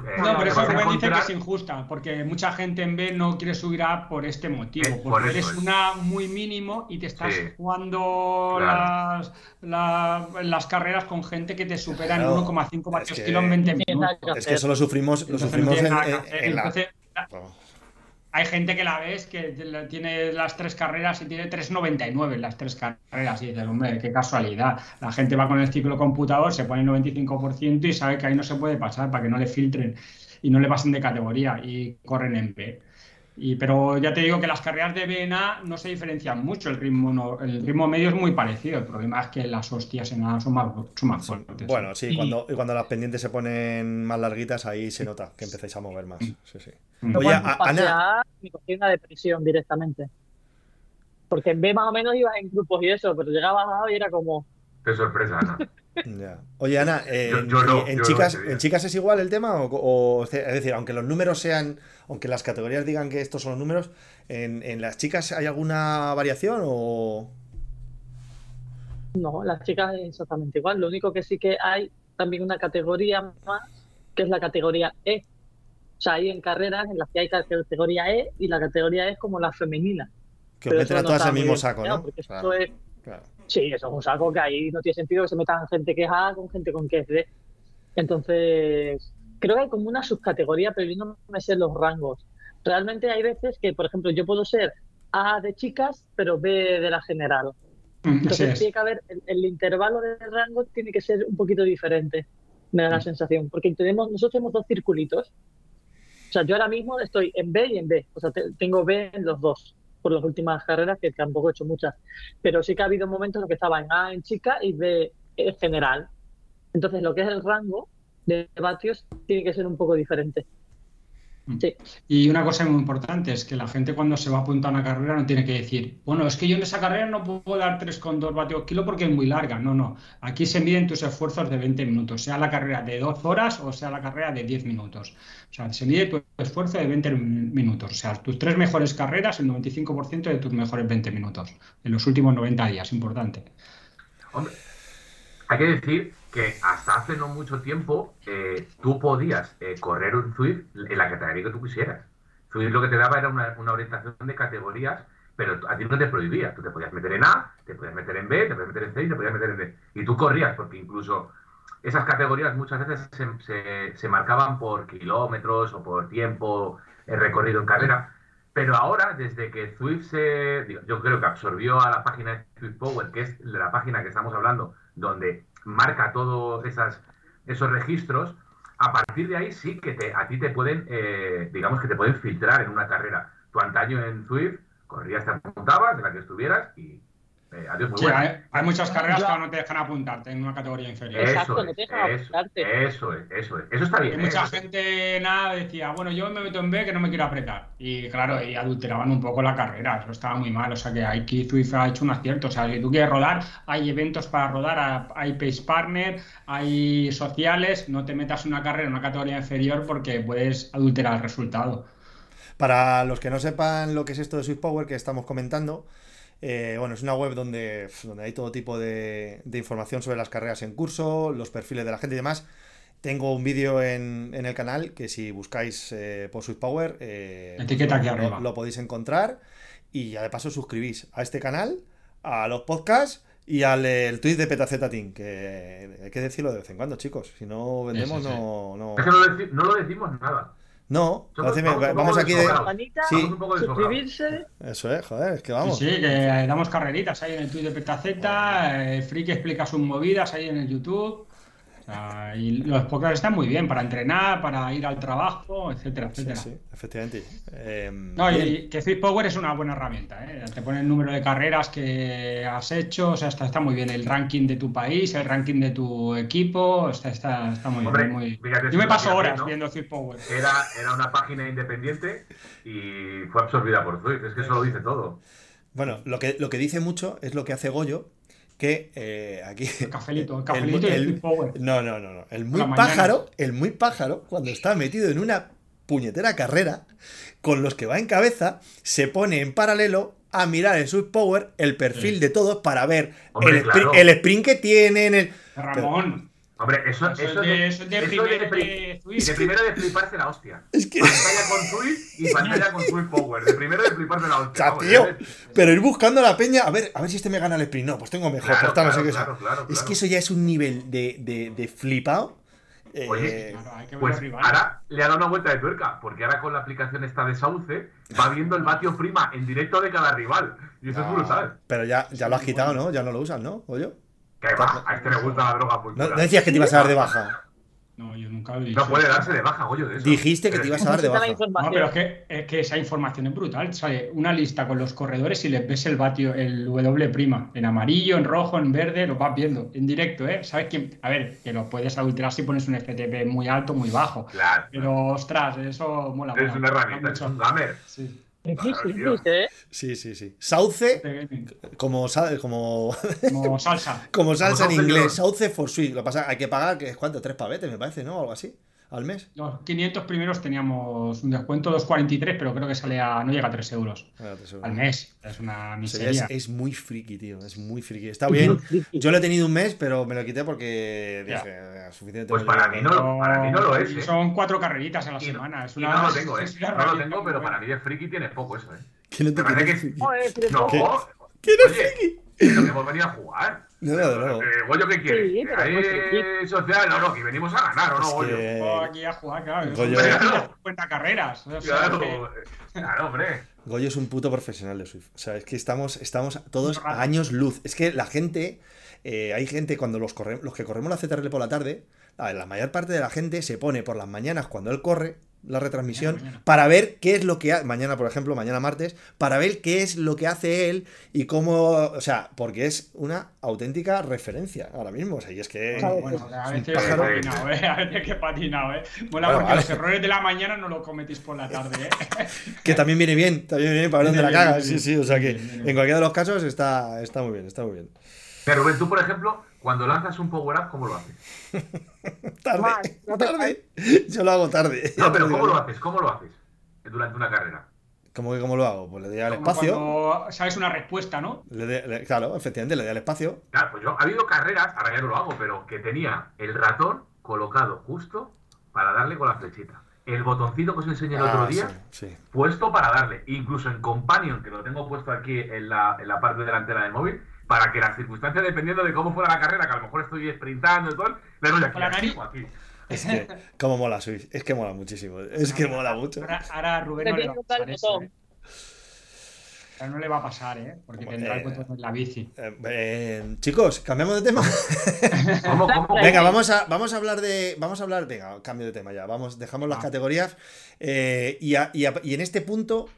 Eh, No, pero eso Rubén dice que es injusta, porque mucha gente en B no quiere subir a A por este motivo, Eh, por porque eres es. una muy mínimo y te estás Sí. jugando Claro. las, la- las carreras con gente que te supera en Claro. 1,5 vatios que- kilo en 20 tiene nada minutos. Es que eso lo sufrimos, lo sufrimos en, en- en la. Entonces, hay gente que la ves que tiene las tres carreras y tiene 3,99 en las tres carreras y dices, hombre, qué casualidad. La gente va con el ciclo computador, se pone el 95% y sabe que ahí no se puede pasar para que no le filtren y no le pasen de categoría y corren en B. Y, pero ya te digo que las carreras de B en A no se diferencian mucho, el ritmo, no- el ritmo medio es muy parecido, el problema es que las hostias en A son más, son más fuertes. Bueno, sí, Y- cuando, y cuando las pendientes se ponen más larguitas, ahí se nota que empezáis a mover más. Sí, sí. Mm. Oye, a- Ana. me cogí una depresión directamente. Porque en B más o menos ibas en grupos y eso, pero llegabas a A y era como, Qué sorpresa, Ana. Ya. Oye, Ana, eh, Yo- en, yo no, en yo no chicas, sería. ¿en chicas es igual el tema? O, o- es decir, aunque los números sean, aunque las categorías digan que estos son los números, ¿en, en las chicas hay alguna variación o...? no, las chicas es exactamente igual. Lo único que sí que hay también una categoría más, que es la categoría E. O sea, hay en carreras en las que hay categoría E y la categoría E es como la femenina. Que os Pero meten a no todas está el mismo saco, ¿no? porque Claro, eso es, claro. Sí, eso es un saco que ahí no tiene sentido que se metan gente que es A con gente con que es B. Entonces, creo que hay como una subcategoría, pero yo no me sé los rangos. Realmente hay veces que, por ejemplo, yo puedo ser A de chicas, pero B de la general. Mm, Entonces es. tiene que haber, el, el intervalo de rango tiene que ser un poquito diferente, me da la Mm. sensación, porque tenemos, nosotros tenemos dos circulitos. O sea, yo ahora mismo estoy en B y en B, o sea, te- tengo B en los dos, por las últimas carreras, que tampoco he hecho muchas, pero sí que ha habido momentos en los que estaba en A en chica y B en general. Entonces, lo que es el rango de vatios tiene que ser un poco diferente. Mm. Sí. Y una cosa muy importante es que la gente cuando se va a apuntar a una carrera no tiene que decir, bueno, es que yo en esa carrera no puedo dar 3,2 vatios kilo porque es muy larga. No, no. Aquí se miden tus esfuerzos de 20 minutos, sea la carrera de 2 horas o sea la carrera de 10 minutos. O sea, se mide tu esfuerzo de 20 minutos. O sea, tus tres mejores carreras, el 95% de tus mejores 20 minutos. En los últimos 90 días, importante. Hombre, hay que decir que hasta hace no mucho tiempo eh, tú podías eh, correr un Zwift en la categoría que tú quisieras. Zwift lo que te daba era una, una orientación de categorías, pero a ti no te prohibía. Tú te podías meter en A, te podías meter en B, te podías meter en C y te podías meter en D. Y tú corrías, porque incluso esas categorías muchas veces se, se- marcaban por kilómetros o por tiempo recorrido en carrera. Pero ahora, desde que Zwift se, digo, yo creo que absorbió a la página de Zwift Power, que es la página que estamos hablando, donde marca todos esos registros, a partir de ahí sí que te, a ti te pueden, eh, digamos que te pueden filtrar en una carrera. Tu antaño en Zwift, corrías, te apuntabas, de la que estuvieras y eh, adiós, muy Sí, buena. hay, hay muchas carreras que ahora no te dejan apuntarte en una categoría inferior. Exacto, Eso no es, te dejan eso, apuntarte. eso es, eso es. Eso está bien. Y ¿eh? mucha Eso- gente nada decía, bueno, yo me meto en B que no me quiero apretar. Y claro, y adulteraban un poco la carrera, eso estaba muy mal. O sea que aquí Zwift ha hecho un acierto. O sea, si tú quieres rodar, hay eventos para rodar, hay Pace Partner, hay sociales, no te metas en una carrera en una categoría inferior porque puedes adulterar el resultado. Para los que no sepan lo que es esto de Swift Power que estamos comentando, eh, bueno, es una web donde, donde hay todo tipo de, de información sobre las carreras en curso, los perfiles de la gente y demás. Tengo un vídeo en, en el canal que si buscáis eh, por Swift Power, eh, Etiqueta aquí lo, arriba. lo podéis encontrar y ya de paso suscribís a este canal, a los podcasts y al el tweet de Petaceta Team, que hay que decirlo de vez en cuando, chicos. Si no vendemos, sí, sí. no, no. Es que no, no lo decimos nada. No, vamos aquí de. Sí. Vamos un poco desfocados. suscribirse. Eso es, joder, es que vamos. Sí, sí, que damos carreritas ahí en el tweet de Petaceta, eh, Friki explica sus movidas ahí en el YouTube. Sea, y los podcasts están muy bien para entrenar, para ir al trabajo, etcétera, etcétera. sí, efectivamente. Eh, No, bien. y que Swift Power es una buena herramienta, ¿eh? Te pone el número de carreras que has hecho, o sea, está, está muy bien el ranking de tu país, el ranking de tu equipo, está, está, está muy Hombre, bien. Muy... fíjate, Yo me paso horas viendo Swift Power. Era, era una página independiente y fue absorbida por Zwift. Es que eso lo dice todo. Bueno, lo que, lo que dice mucho es lo que hace Goyo, que eh, aquí... El cafelito, el el- cafelito y el el- Power. No, no, no, no. El muy pájaro, el muy pájaro, cuando está metido en una puñetera carrera, con los que va en cabeza, se pone en paralelo a mirar en Swift Power el perfil Sí. de todos para ver Hombre, el, claro. el sprint que tienen, el... Ramón, Hombre, eso, eso, eso es de, eso es de eso primer pri- de Swift. de primero de fliparse la hostia. Es que... Pantalla con Swift y pantalla con Swift Power. De primero de fliparse la hostia. Vamos, tío. Pero ir buscando a la peña, a ver, a ver si este me gana el sprint. No, pues tengo mejor, Claro, pues no sé claro, qué sea. claro, claro, Es claro. que eso ya es un nivel de, de, de flipado. eh, Oye, Claro, hay que ver Pues ahora le ha dado una vuelta de tuerca, porque ahora con la aplicación esta de Sauce va viendo el vatio prima en directo de cada rival. Y eso ah, es brutal. Pero ya, ya lo has quitado, ¿no? Ya no lo usas, ¿no? ¿O yo? Que va, a este le gusta la droga No, pura. no decías que te ibas a dar de baja. No, yo nunca lo he dicho. No puede darse de baja, Goyo, de eso. Dijiste que te ibas a dar de baja. información. No, pero es que, es que esa información es brutal. Sale una lista con los corredores y les ves el vatio, el W prima, en amarillo, en rojo, en verde, lo vas viendo en directo, ¿eh? ¿Sabes quién? A ver, que lo puedes adulterar si pones un FTP muy alto, muy bajo. Claro. Pero, ostras, eso mola. Es mola, una herramienta, es un gamer. Sí. Tío. difícil, ¿eh? Sí, sí, sí. Sauce, como, sa- como, Como salsa. como salsa en inglés. Sauce for sweet. Lo que pasa hay que pagar, que es cuánto, tres pavetes, me parece, ¿no? Algo así, al mes. Los 500 primeros teníamos un descuento, 2,43, pero creo que sale a, no llega a 3 euros al mes. Es una O sea, ya es, miseria. es muy friki, tío. Es muy friki. Está bien. Yo lo he tenido un mes, pero me lo quité porque Ya. dije, "Eh, suficiente. Pues para llevo". mí no, para mí no lo es, ¿eh? Son cuatro carreritas a la Y no- semana. Es y una, no lo tengo, ¿eh? No lo tengo, pero para mí de friki tiene poco eso, ¿eh? Que no te parece que- friki. No, ¿Qué? oye, ¿Quién es friki? pero que hemos venido a jugar. No, no, no. Eh, Goyo, ¿qué quieres? Sí, Ahí friki. social, no, no, que venimos a ganar, ¿o no, Goyo? que- Vengo aquí a jugar, claro. Goyo- Yo Claro. 50 carreras. o sea, Claro, que- claro, hombre. Goyo es un puto profesional de Swift. O sea, es que estamos, estamos todos a años luz. Es que la gente, eh, hay gente cuando los, corre- los que corremos la CTRL por la tarde, la mayor parte de la gente se pone por las mañanas cuando él corre la retransmisión Mañana, mañana. para ver qué es lo que hace, mañana por ejemplo, mañana martes, para ver qué es lo que hace él y cómo, o sea, porque es una auténtica referencia ahora mismo. O sea, y es que... Claro, Bueno, a veces pájaro. patinado, ¿eh? A veces que patinado, ¿eh? Mola Bueno, porque vale. los errores de la mañana no los cometís por la tarde, ¿eh? Que también viene bien, también viene bien para ver dónde la cagas. Sí, sí, o sea que en cualquiera de los casos está, está muy bien, está muy bien. Pero Rubén, tú, por ejemplo, cuando lanzas un power-up, ¿cómo lo haces? Tarde, tarde. Yo lo hago tarde. No, pero ¿cómo lo haces? ¿Cómo lo haces? Durante una carrera. ¿Cómo que cómo lo hago? Pues le doy al Como espacio. Sabes una respuesta, ¿no? le doy- le- claro, efectivamente, le doy al espacio. Claro, pues yo, ha habido carreras, ahora ya no lo hago, pero que tenía el ratón colocado justo para darle con la flechita. El botoncito que os enseñé el otro Ah, día, sí, sí. puesto para darle. Incluso en Companion, que lo tengo puesto aquí en la, en la parte delantera del móvil, para que las circunstancias, dependiendo de cómo fuera la carrera, que a lo mejor estoy sprintando y todo, le doy aquí, aquí. Es que, como mola Swift. Es que mola muchísimo. Es que mola mucho. Ahora, ahora Rubén no le va a pasar eso. ¿eh? Ahora no le va a pasar, ¿eh? Porque Como, tendrá eh, el botón en la bici. Eh, eh, chicos, cambiamos de tema. ¿Cómo, cómo? Venga, vamos a, vamos a hablar de. Vamos a hablar. Venga, cambio de tema ya. Vamos, dejamos las Ah. categorías. eh, y, a- y a- y en este punto.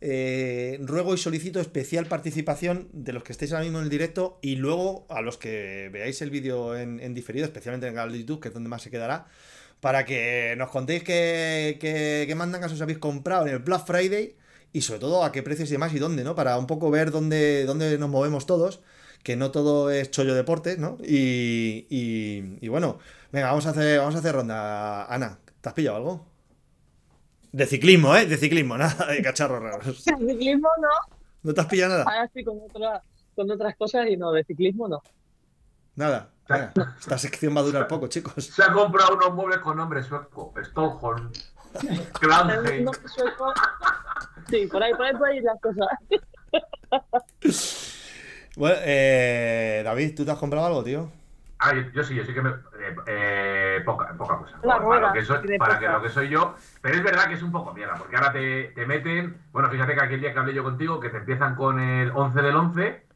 Eh, ruego y solicito especial participación de los que estéis ahora mismo en el directo y luego a los que veáis el vídeo en, en diferido, especialmente en el canal de YouTube, que es donde más se quedará, para que nos contéis qué, qué, qué mandangas os habéis comprado en el Black Friday y sobre todo a qué precios y demás y dónde, ¿no? Para un poco ver dónde, dónde nos movemos todos, que no todo es chollo deportes, ¿no? Y, y, y bueno, venga, vamos a hacer, vamos a hacer ronda. Ana, ¿te has pillado algo? De ciclismo, ¿eh? De ciclismo, nada de cacharros raros. De ciclismo no. ¿No te has pillado nada? Ahora estoy con, otra, con otras cosas y no, de ciclismo no. Nada. Venga, esta sección va a durar poco, chicos. Se ha comprado unos muebles con nombre sueco. Unos suecos. Sí, por ahí, por ahí, por ahí las cosas. Bueno, eh, David, ¿tú te has comprado algo, tío? Ah, yo, yo sí, yo sí que me. Eh, eh, poca, poca cosa. La para, rueda, lo que soy, para que lo que soy yo. Pero es verdad que es un poco mierda, porque ahora te, te meten. Bueno, fíjate que aquel día que hablé yo contigo, que te empiezan con el 11 del 11,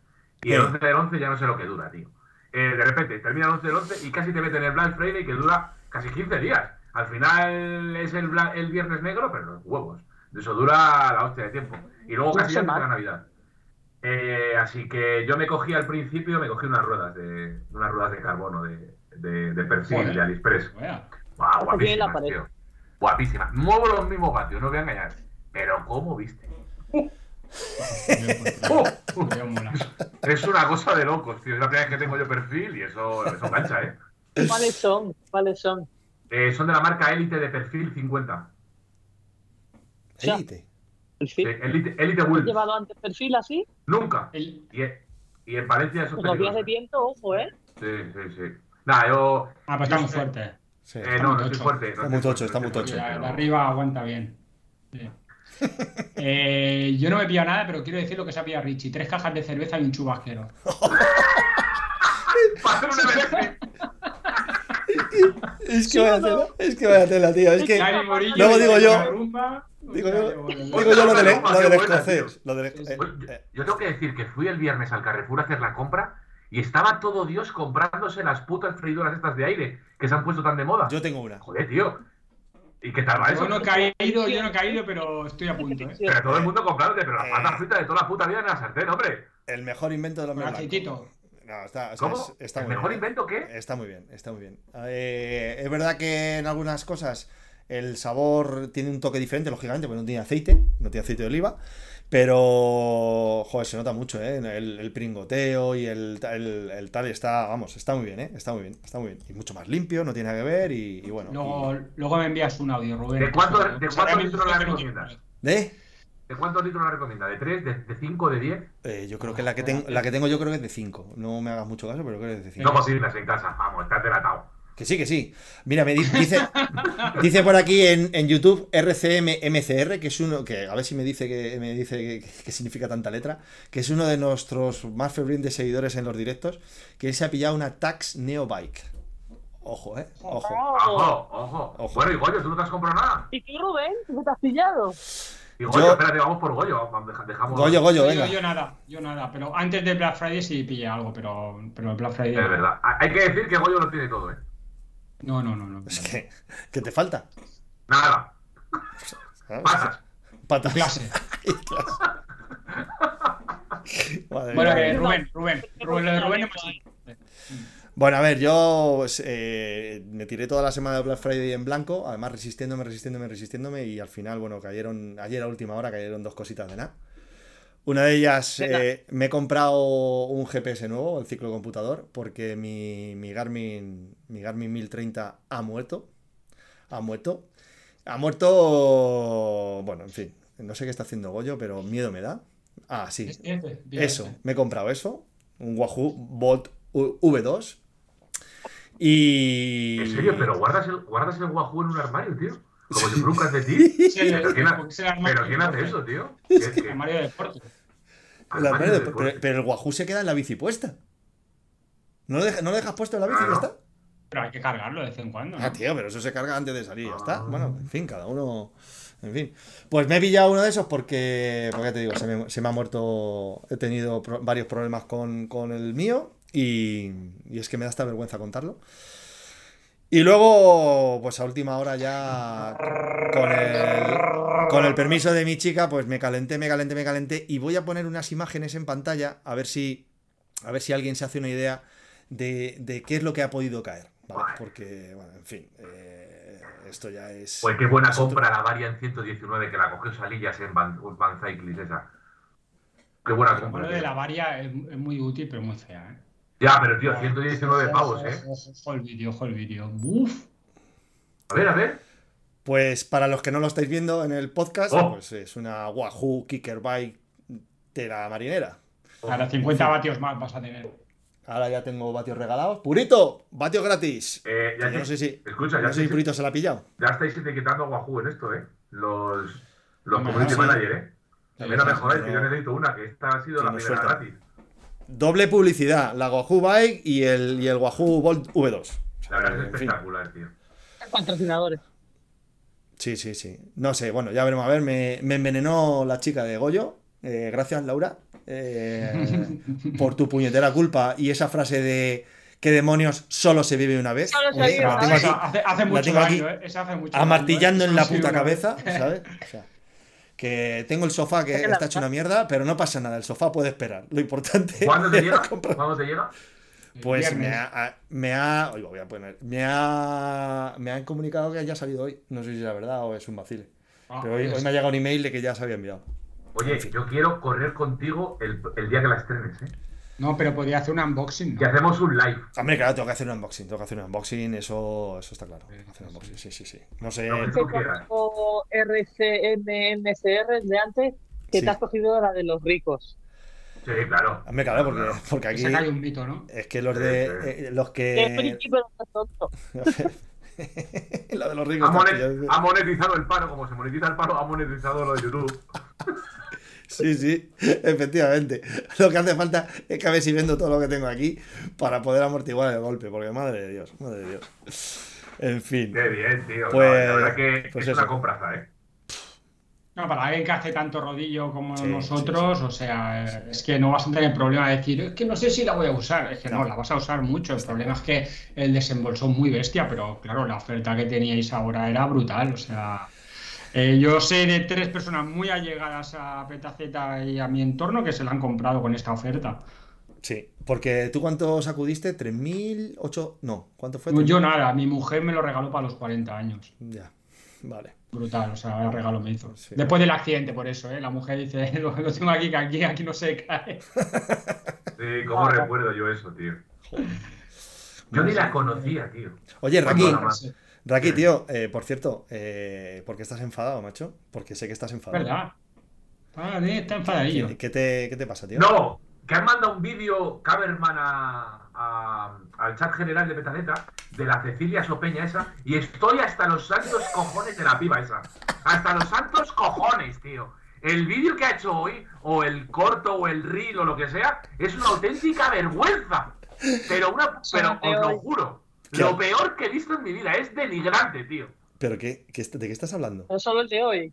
y el Sí. 11 del 11 ya no sé lo que dura, tío. Eh, de repente termina el 11 del 11 y casi te meten el Black Friday que dura casi 15 días. Al final es el, Bla- el viernes negro, pero los huevos. Eso dura la hostia de tiempo. Y luego casi ya la Navidad. Eh, así que yo me cogí al principio, me cogí unas ruedas de unas ruedas de carbono de, de, de de AliExpress. En la guapísimas, tío. Guapísimas. Muevo los mismos vatios, no voy a engañar. Pero ¿cómo viste? ¡Oh! Es una cosa de locos, tío. Es la primera vez que tengo yo perfil y eso, eso engancha, ¿eh? ¿Cuáles son? ¿Cuáles son? Eh, Son de la marca Elite de perfil 50. Ya. Elite, ¿Has llevado antes perfil así? Nunca. El- Y, y en Valencia eso es los días peligroso. de viento, ojo, ¿eh? Sí, sí, sí. Nada, yo. Ah, pues está muy fuerte. Sí. Eh, Está no, no estoy fuerte. no Está muy tocho, está muy tocho. De arriba aguanta bien. Sí. Eh, yo no me he pillado nada, pero quiero decir lo que se ha pillado Richie. Tres cajas de cerveza y un chubasquero. Es que ¿Sí vaya tela, es que vaya tela, tío. Es que luego digo yo- digo yo- de bolos. digo yo lo del, lo del escocés. Lo del, eh, yo- eh, Yo tengo que decir que fui el viernes al Carrefour a hacer la compra y estaba todo Dios comprándose las putas freidoras estas de aire que se han puesto tan de moda. yo tengo una. Joder, tío. ¿Y qué tal va eso? Yo no he caído, yo no he caído, pero estoy a punto, ¿eh? Pero todo el mundo comprándote, pero la Eh. pata frita de toda la puta vida en la sartén, hombre. El mejor invento Con blanco. aceitito. No, está, o sea, ¿Cómo? es- está ¿El muy mejor bien. invento qué? Está muy bien, está muy bien. Eh, es verdad que en algunas cosas el sabor tiene un toque diferente, lógicamente, porque no tiene aceite, no tiene aceite de oliva. Pero, joder, se nota mucho, ¿eh? El, el pringoteo y el, el, el tal está, vamos, está muy bien, ¿eh? Está muy bien, está muy bien. Y mucho más limpio, no tiene nada que ver y, y bueno. Luego, luego me envías un audio, Rubén. ¿De cuánto- de cuántos ahora litros la recomiendas? ¿De? ¿De cuántos litros la recomienda? ¿De 3? ¿De, de 5? ¿De 10? Eh, yo creo que la que, tengo, la que tengo yo creo que es de 5. No me hagas mucho caso, pero creo que es de 5. No cocinas en casa, vamos, estás delatado. Que sí, que sí. Mira, me dice, dice por aquí en, en YouTube RCMMCR, que es uno, que a ver si me dice que me dice que, significa tanta letra, que es uno de nuestros más fervientes seguidores en los directos, que él se ha pillado una Tax Neo Bike. Ojo, eh. Ojo. Ojo, ojo. ojo. Bueno, y Goyo, tú no te has comprado nada. ¿Y tú, Rubén? ¿Qué te has pillado? Y Goyo, yo... espérate, vamos por Goyo. Dejamos... Goyo, Goyo, venga. Yo, yo, nada, yo nada. Pero antes de Black Friday sí pillé algo, pero, pero el Black Friday. Es verdad. Hay que decir que Goyo lo tiene todo, eh. No, no, no, no. Es que, ¿qué te falta? Nada. Patas. Patas. Clase. bueno, eh, Rubén, Rubén, Rubén, Rubén bueno, a ver, yo pues, eh, me tiré toda la semana de Black Friday en blanco, además resistiéndome, resistiéndome, resistiéndome, y al final, bueno, cayeron, ayer a última hora cayeron dos cositas de nada. Una de ellas, eh, me he comprado un GPS nuevo, el ciclo computador, porque mi, mi, Garmin, mi Garmin 1030 ha muerto. Ha muerto. Ha muerto. Bueno, en fin, no sé qué está haciendo Goyo, pero miedo me da. Ah, sí. Eso, me he comprado eso. Un Wahoo Bolt V2. Y. ¿En serio? ¿Pero guardas el, guardas el Wahoo en un armario, tío? Como si fuera de ti. ¿Pero, quién, ¿Pero quién hace eso, tío? El armario de deporte. El armario de, pero, pero, el Wahoo se queda en la bici puesta. ¿No lo, dejas, ¿no lo dejas puesto en la bici y ya está? Pero hay que cargarlo de vez en cuando. ¿no? Ah, tío, pero eso se carga antes de salir, ya está. Bueno, en fin, cada uno. En fin. Pues me he pillado uno de esos porque, porque te digo, se me, se me ha muerto. He tenido pro, varios problemas con, con el mío y, y, es que me da esta vergüenza contarlo. Y luego, pues a última hora ya, con el, con el permiso de mi chica, pues me calenté, me calenté, me calenté. Y voy a poner unas imágenes en pantalla a ver si, a ver si alguien se hace una idea de, de qué es lo que ha podido caer. ¿vale? Porque, bueno, en fin, eh, esto ya es... Pues qué buena compra otro... la Variant 119 que la cogió Salillas en Van, Van Cyclist esa. Qué buena compra. Lo de la Varia es, es muy útil, pero muy fea, ¿eh? Ya, pero tío, 119 pavos, ¿eh? Ojo el vídeo, ojo el vídeo. Uf. A ver, a ver. Pues para los que no lo estáis viendo en el podcast, oh. pues es una Wahoo Kicker Bike de la marinera. Ahora 50 vatios más vas a tener. Ahora ya tengo vatios regalados. ¡Purito! ¡Vatios gratis! Eh, ya yo no sé si, escucha, ya no sé si Purito se la ha pillado. Ya estáis etiquetando a Wahoo en esto, ¿eh? Los, los no, community no, manager, ¿eh? Mira, me jodáis, que yo necesito una, que esta ha sido la primera suelta. gratis. Doble publicidad, la Wahoo Bike y el, y el Wahoo Bolt V2. O sea, la verdad es espectacular, fin. tío. Patrocinadores. Sí, sí, sí. No sé, bueno, ya veremos. A ver, me, me envenenó la chica de Goyo. Eh, gracias, Laura. Eh, por tu puñetera culpa y esa frase de ¿Qué demonios solo se vive una vez? Solo se vive una vez. Hace, mucho daño, ¿eh? Eso hace mucho amartillando daño, en la puta cabeza, ¿sabes? O sea, que tengo el sofá que está hecho una mierda, pero no pasa nada, el sofá puede esperar. Lo importante ¿Cuándo te llega? ¿Cuándo te llega? Pues me ha, me ha voy a poner, me ha me han comunicado que haya salido hoy. No sé si es la verdad o es un vacile. Ah, pero hoy, hoy, me ha llegado un email de que ya se había enviado. Oye, en fin. yo quiero correr contigo el, el, día que la estrenes, ¿eh? No, pero podría hacer un unboxing. ¿no? Y hacemos un live. Hombre, claro, tengo que hacer un unboxing. Tengo que hacer un unboxing, eso, eso está claro. Hacer un unboxing, sí, sí, sí. No sé. Quieras. RCMMCR de antes, que Sí. te has cogido la de los ricos. Sí, claro. Hombre, claro, porque, porque aquí. Ese hay un mito, ¿no? Es que los de. eh, los Que. Lo de los ricos. Ha, monet- ha monetizado el paro, como se monetiza el paro, ha monetizado lo de YouTube. Sí, sí, efectivamente. Lo que hace falta es que a ver si vendo todo lo que tengo aquí para poder amortiguar el golpe, porque madre de Dios, madre de Dios. En fin. Qué bien, tío. Pues- la verdad que pues es una compraza, ¿eh? No, para alguien que hace tanto rodillo como Sí, nosotros, sí, sí. o sea, es que no vas a tener problema de decir, es que no sé si la voy a usar. Es que no, No. la vas a usar mucho. El problema es que el desembolso es muy bestia, pero claro, la oferta que teníais ahora era brutal. O sea, eh, yo sé de tres personas muy allegadas a Petaceta y a mi entorno que se la han comprado con esta oferta. Sí, porque tú cuánto sacudiste? ¿3.000? ¿8? No, ¿cuánto fue? Yo nada, mi mujer me lo regaló para los 40 años. Ya, vale. Brutal, o sea, el regalo me hizo. Sí. Después del accidente, por eso, ¿eh? La mujer dice, lo, lo tengo aquí, que aquí, aquí no se cae. Sí, ¿cómo Ah, recuerdo yo eso, tío? Yo ni la conocía, tío. Oye, más. Raki, tío, eh, por cierto, eh, ¿por qué estás enfadado, macho? Porque sé que estás enfadado. ¿Verdad? Ah, está enfadadillo. ¿Qué, qué te, ¿Qué te pasa, tío? No, que han mandado un vídeo Caberman a, al chat general de Petaceta de la Cecilia Sopeña esa y estoy hasta los santos cojones de la piba esa. Hasta los santos cojones, tío. El vídeo que ha hecho hoy, o el corto, o el reel, o lo que sea, es una auténtica vergüenza. Pero, una, pero os lo juro, lo peor que he visto en mi vida es denigrante, tío. ¿Pero qué, de qué estás hablando? No solo el de hoy.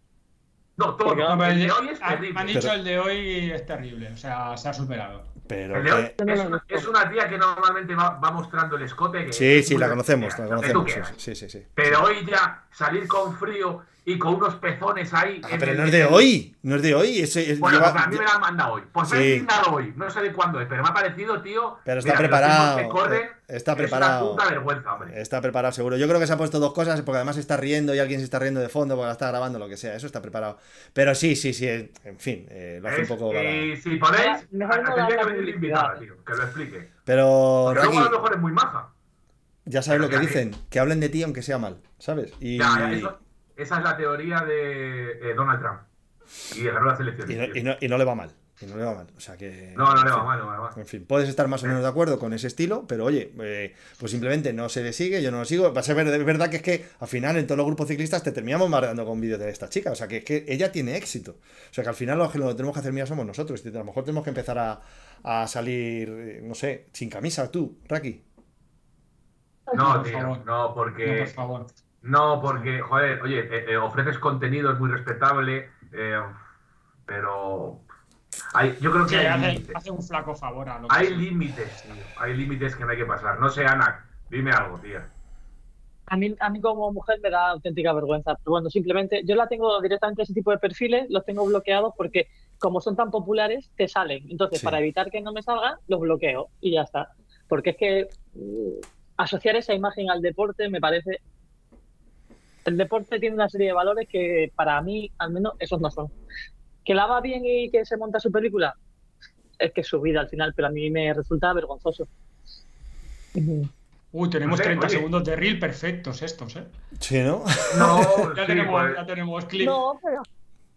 No, todo. el de hoy es terrible. Han dicho el de hoy es terrible, o sea, se ha superado. Pero es, una tía que normalmente va, mostrando el escote. sí, sí, la conocemos, la conocemos. Sí, sí, sí, Pero hoy ya salir con frío y con unos pezones ahí. Ah, pero no es de hoy, no es de hoy. Es, bueno, pues a mí me la han mandado hoy. Pues me he hoy, no sé de cuándo es, pero me ha parecido, tío. Pero está preparado. Eh, está preparado. Es una vergüenza, hombre. Está preparado, seguro. Yo creo que se ha puesto dos cosas, porque además está riendo y alguien se está riendo de fondo porque la está grabando, lo que sea. Eso está preparado. Pero sí, sí, sí. En fin, eh, lo hace un poco. Y si podéis, tendría que venir invitada, tío, que lo explique. Pero. Pero luego a lo mejor es muy maja. Ya sabes lo que dicen, que hablen de ti aunque sea mal, ¿sabes? Y... Ya, eso, esa es la teoría de eh, Donald Trump. Y ganó las elecciones. Y no, y, no, le va mal. Y no le va mal. O sea que. No, no le va mal, no le va mal. En fin, puedes estar más o menos de acuerdo con ese estilo, pero oye, eh, pues simplemente no se le sigue, yo no lo sigo. Va a ser verdad que es que al final en todos los grupos ciclistas te terminamos mareando con vídeos de esta chica. O sea que es que ella tiene éxito. O sea que al final lo que lo tenemos que hacer mía somos nosotros. A lo mejor tenemos que empezar a, a salir, eh, no sé, sin camisa, tú, Raki. No, tío, no, porque. No, por favor. No, porque, joder, oye, eh, eh, ofreces contenido, es muy respetable, eh, pero hay, yo creo que hay hace, un flaco favor a lo que Hay límites, tío, hay límites que no hay que pasar. No sé, Ana, dime algo, tía. A mí, a mí como mujer me da auténtica vergüenza, pero bueno, simplemente yo la tengo directamente ese tipo de perfiles, los tengo bloqueados porque como son tan populares, te salen. Entonces, para evitar que no me salgan, los bloqueo y ya está. Porque es que mm, asociar esa imagen al deporte me parece el deporte tiene una serie de valores que para mí, al menos, esos no son. Que la va bien y que se monta su película, es que es su vida al final, pero a mí me resulta vergonzoso. Uy, tenemos 30 segundos de reel perfectos estos, ¿eh? Sí, ¿no? No, ya, tenemos, pues. ya tenemos clip. No, pero...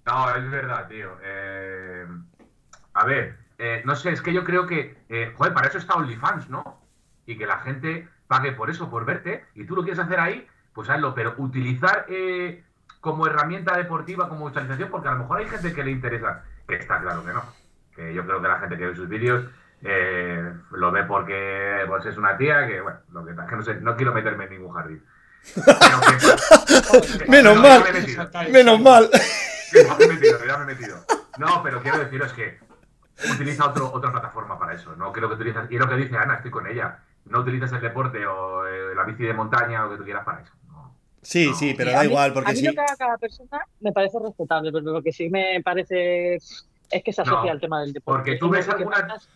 No, es verdad, tío. Eh, a ver, eh, no sé, es que yo creo que, eh, joder, para eso está OnlyFans, ¿no? Y que la gente pague por eso, por verte, y tú lo quieres hacer ahí, pues hazlo, pero utilizar eh, como herramienta deportiva, como visualización, porque a lo mejor hay gente que le interesa, que está claro que no. Que yo creo que la gente que ve sus vídeos eh, lo ve porque pues, es una tía que, bueno, lo que, que no, sé, no quiero meterme en ningún jardín. menos mal, menos mal. Ya me he metido, ya me he metido. No, pero quiero deciros que utiliza otro, otra plataforma para eso. No creo que utilizas, y lo que dice Ana, estoy con ella. No utilizas el deporte o eh, la bici de montaña o lo que tú quieras para eso. Sí, sí, pero da igual, porque a mí lo que haga cada persona me parece respetable, pero lo que sí me parece es que se asocia al tema del deporte. Porque tú ves algunas...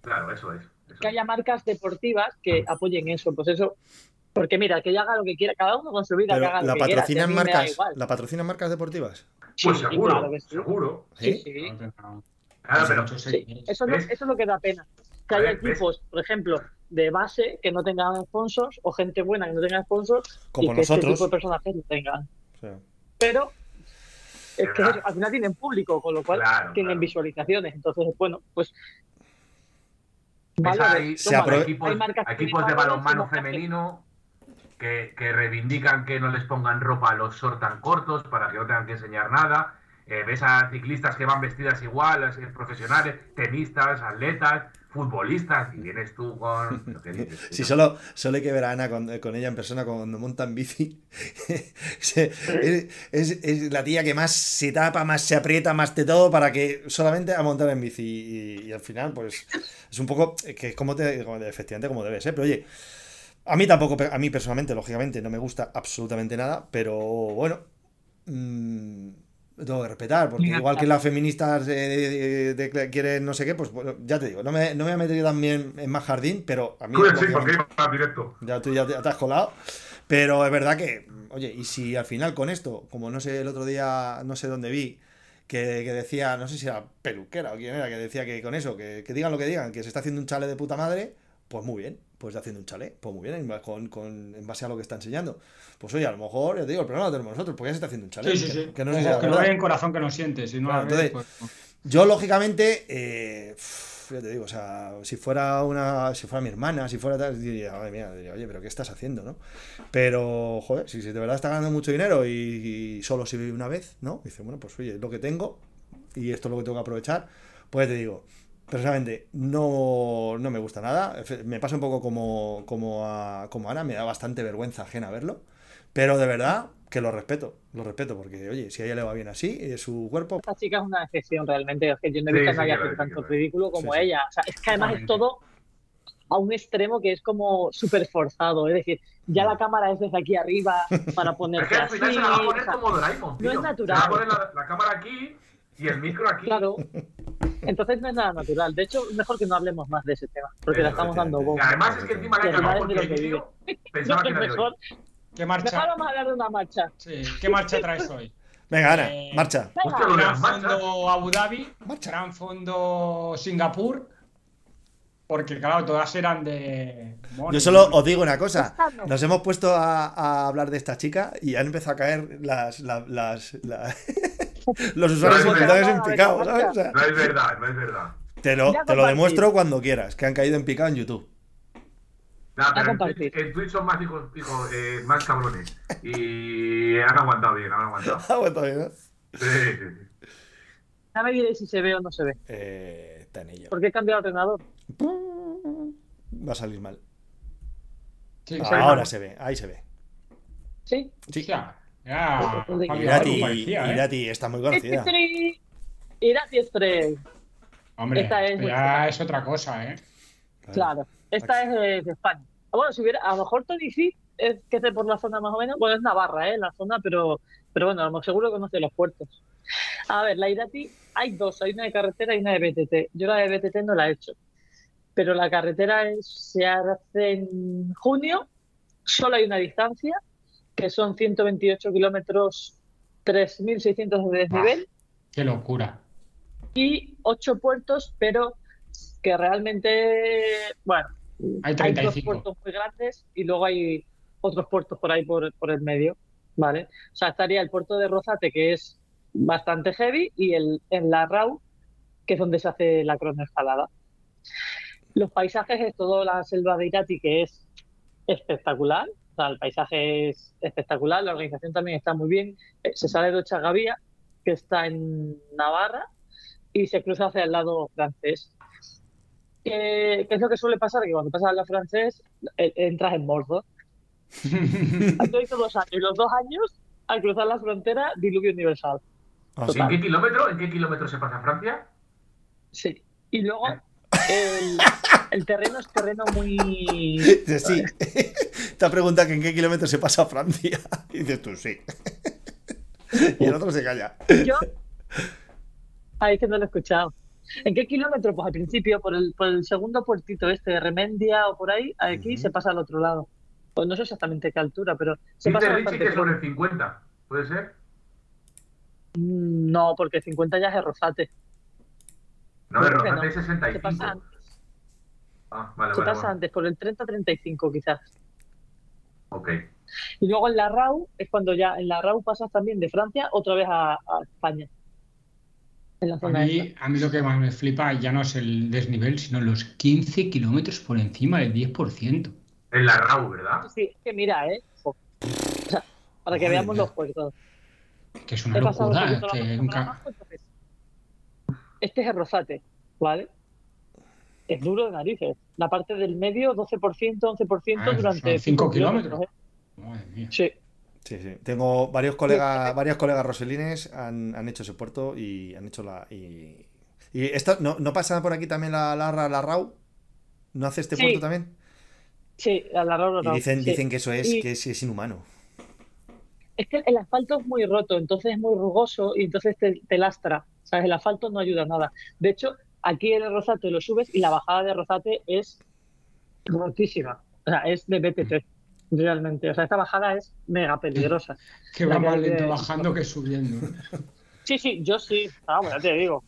Claro, eso es. que haya marcas deportivas que apoyen eso, pues eso... Porque mira, que ella haga lo que quiera, cada uno con su vida, que haga lo la que patrocinan marcas, ¿La patrocinan marcas deportivas? Pues seguro, seguro. Sí, sí. Claro, pero... Eso, eso es lo que da pena. Que haya equipos, por ejemplo, de base que no tengan sponsors o gente buena que no tenga sponsors como y que nosotros este tipo de personajes no tengan. Pero es que al final tienen público, con lo cual tienen visualizaciones. Entonces, bueno, pues. Vale, hay, equipos, equipos de balonmano femenino que, que, reivindican que no les pongan ropa a los short tan cortos para que no tengan que enseñar nada. Eh, ves a ciclistas que van vestidas igual, profesionales, tenistas, atletas futbolistas y vienes tú con lo que dices. Sí, solo, solo hay que ver a Ana con, ella en persona cuando monta en bici. es, la tía que más se tapa, más se aprieta, más de todo para que solamente a montar en bici. Y, al final, pues es un poco que es como, te, efectivamente como debe ser. Pero oye, a mí tampoco, a mí personalmente, lógicamente, no me gusta absolutamente nada, pero bueno. Mmm, lo tengo que respetar, porque igual que las feministas quieren no sé qué, pues ya te digo, no me, no me voy a meter también en más jardín, pero a mí... sí, porque directo. Ya tú ya te, has colado. Pero es verdad que, oye, y si al final con esto, como no sé, el otro día, no sé dónde vi, que, decía, no sé si era peluquera o quién era, que decía que con eso, que, que digan lo que digan, que se está haciendo un chale de puta madre, pues muy bien pues haciendo un chalet, pues muy bien, con, con, en base a lo que está enseñando. Pues oye, a lo mejor, ya te digo, el problema lo tenemos nosotros, porque ya se está haciendo un chalet. Sí, sí, sí. Que, no, si que no hay en corazón que no sientes. Si no entonces, pues, Yo, lógicamente, eh, ya te digo, o sea, si fuera una, si fuera mi hermana, si fuera tal, diría, madre mía, diría, oye, pero ¿qué estás haciendo, no? Pero, joder, si, si de verdad está ganando mucho dinero y, y solo si vive una vez, ¿no? Dice, bueno, pues oye, es lo que tengo y esto es lo que tengo que aprovechar, pues te digo, personalmente no, no me gusta nada. Me pasa un poco como, como, a, como a Ana, me da bastante vergüenza ajena verlo. Pero de verdad que lo respeto, lo respeto, porque oye, si a ella le va bien así, es su cuerpo. Esta chica es una excepción realmente. Es que yo no he Sí, visto a sí nadie que lo hacer es, sí tanto es. ridículo como Sí, ella. O sea, es que además es todo a un extremo que es como súper forzado. Es decir, ya la cámara es desde aquí arriba para Es ponerte que al así. final se la va a poner o sea, como Doraemon, no es natural. Se va a poner la, la cámara aquí y el micro aquí. Claro. Entonces no es nada natural. De hecho, mejor que no hablemos más de ese tema, porque la estamos dando bomba. además es que encima la de porque lo el que vídeo No, pensaba que mejor. ¿Qué mejor marcha? vamos a hablar de una marcha. Sí, ¿Qué marcha traes hoy? Venga, Ana, Eh, marcha. De Gran las fondo Abu Dhabi, Marcha. gran fondo Singapur, porque claro, todas eran de... Yo solo os digo una cosa. No. Nos hemos puesto a, a hablar de esta chica y han empezado a caer las, la- las, la- los usuarios No, no, en picado, no, ¿sabes? no. O sea, No es verdad, no es verdad. te lo, te lo demuestro cuando quieras, que han caído en picado en YouTube. Nah, pero en en Twitch son más hijos, hijos, eh, más cabrones. Y han aguantado bien, han aguantado. Sí, sí, sí. Ya me diréis si se ve o no se ve. Eh, está en ello. Porque he cambiado de ordenador. Va a salir mal. Sí, Ah. Ahora se ve, ahí se ve. Sí. Sí. Era ¿Dónde Fabio Irati, parecía, ¿eh? Irati está muy conocida. Irati Express. Hombre, Esta es ya es otra cosa, ¿eh? Claro. Esta es de, de España. Ah, Bueno, si hubiera, a lo mejor Tony sí es que esté por la zona más o menos. Bueno, es Navarra, ¿eh? La zona, pero, pero bueno, a lo mejor seguro conoce los puertos. A ver, la Irati, hay dos, hay una de carretera y una de BTT. Yo la de BTT no la he hecho. Pero la carretera es- se hace en junio, solo hay una distancia, que son 128 kilómetros, 3.600 de desnivel Qué locura. y ocho puertos, pero que realmente, bueno, Hay dos 35. puertos muy grandes y luego hay otros puertos por ahí por, por el medio, ¿vale? O sea, estaría el puerto de Rozate, que es bastante heavy, y el en la RAU, que es donde se hace la cronoescalada. Los paisajes es toda la selva de Irati, que es espectacular. O sea, el paisaje es espectacular, la organización también está muy bien. Eh, Se sale de Ochagavía, que está en Navarra, y se cruza hacia el lado francés. ¿Qué, qué es lo que suele pasar? Que cuando pasas al lado francés, eh, entras en Mordor. Yo hice dos años, y los dos años, al cruzar la frontera, diluvio universal. Ah, sí. ¿En qué kilómetro? ¿En qué kilómetro se pasa Francia? Sí. Y luego, el, el terreno es terreno muy... Sí. Te pregunta que en qué kilómetro se pasa a Francia. Y dices tú, sí. Y el otro se calla. Yo. Ay, es que no lo he escuchado. ¿En qué kilómetro? Pues al principio, por el, por el segundo puertito este de Remendia o por ahí, aquí se pasa al otro lado. Pues no sé exactamente qué altura, pero se Dice pasa Richie bastante que sobre pronto. el 50. ¿Puede ser? Mm, No, porque 50 ya es Rosate. No, que Rosate no. es Se 65. pasa antes, Ah, vale, se vale, pasa vale. antes, por el 30-35 quizás. Ok. Y luego en la RAU es cuando ya en la RAU pasas también de Francia otra vez a, a España. En la A zona esta. mí, a mí lo que más me flipa ya no es el desnivel, sino los 15 kilómetros por encima del 10%. En la RAU, ¿verdad? Sí, es que mira, ¿eh? O sea, para que Madre veamos los puertos. Que es una He locura. que entonces, Este es el Rosate, ¿vale? Es duro de narices. La parte del medio, 12%, 11% Ah, durante son cinco cinco kilómetros. ¿eh? Madre mía. Sí. Sí, sí. Tengo varios colegas, varios colegas roselines han, han hecho ese puerto y han hecho la. Y, y esto, ¿no, ¿no pasa por aquí también la, la, la RAU? ¿No hace este Sí. puerto también? Sí, a la RAU, Y no, dicen, sí. dicen que eso es, Y- que es, es inhumano. Es que el asfalto es muy roto, entonces es muy rugoso y entonces te, te lastra. ¿Sabes? El asfalto no ayuda a nada. De hecho, aquí en el Rosate lo subes y la bajada de Rosate es rotísima. O sea, es de BTT, realmente. O sea, esta bajada es mega peligrosa. Que va más lento bajando que subiendo. Sí, sí, yo sí. Vamos, ya te digo.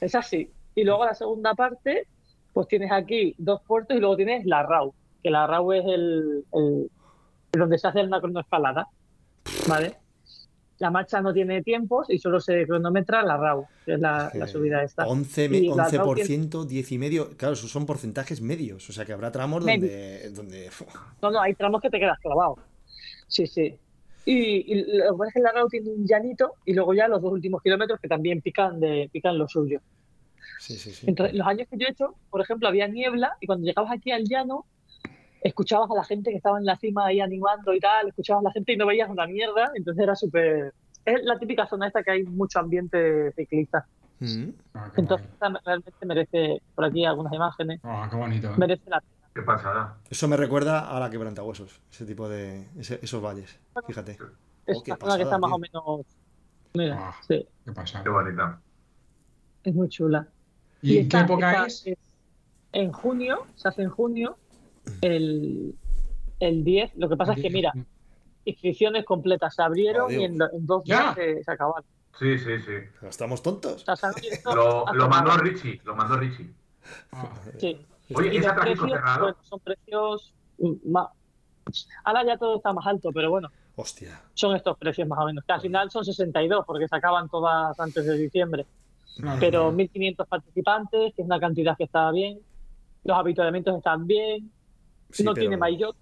Es así. Y luego la segunda parte, pues tienes aquí dos puertos y luego tienes la RAU, que la RAU es el, el- donde se hace una cronoescalada, ¿vale? La marcha no tiene tiempos y solo se cronometra la RAW, que es la, la subida esta. 11, Y la 11%, 10 y medio. Claro, esos son porcentajes medios. O sea que habrá tramos donde. donde No, no, hay tramos que te quedas clavado. Sí, sí. Y, y lo que pasa es que la RAW tiene un llanito y luego ya los dos últimos kilómetros que también pican de pican lo suyo. Sí, sí, sí. Entre los años que yo he hecho, por ejemplo, había niebla y cuando llegabas aquí al llano, escuchabas a la gente que estaba en la cima ahí animando y tal, escuchabas a la gente y no veías una mierda, entonces era súper... Es la típica zona esta que hay mucho ambiente ciclista. Mm. Ah, Entonces realmente merece, por aquí algunas imágenes, Ah, qué bonito. ¿eh? merece la pena. Qué pasada. Eso me recuerda a la quebrantahuesos. Ese tipo de. ese- esos valles. Fíjate. Es Oh, una zona que pasada, está más o menos... Mira, Ah. sí, Qué pasa. Qué bonita. es muy chula. ¿Y en qué época es? En junio, se hace en junio, el, el 10. Lo que pasa es que, mira, inscripciones completas se abrieron Adiós. y en, do- en dos Ya. días se, se acabaron. Sí, sí, sí. Estamos tontos. Lo, lo mandó. Richie, lo mandó Richie. Ah, Sí. Oye, Y ¿es a tráfico precios, cerrado? bueno, son precios más. Ahora ya todo está más alto, pero bueno, Hostia. son estos precios más o menos. Que al final son 62 porque se acaban todas antes de diciembre. Pero claro. 1.500 participantes, que es una cantidad que está bien. Los habituallamientos están bien. Sí, no pero- tiene maillot.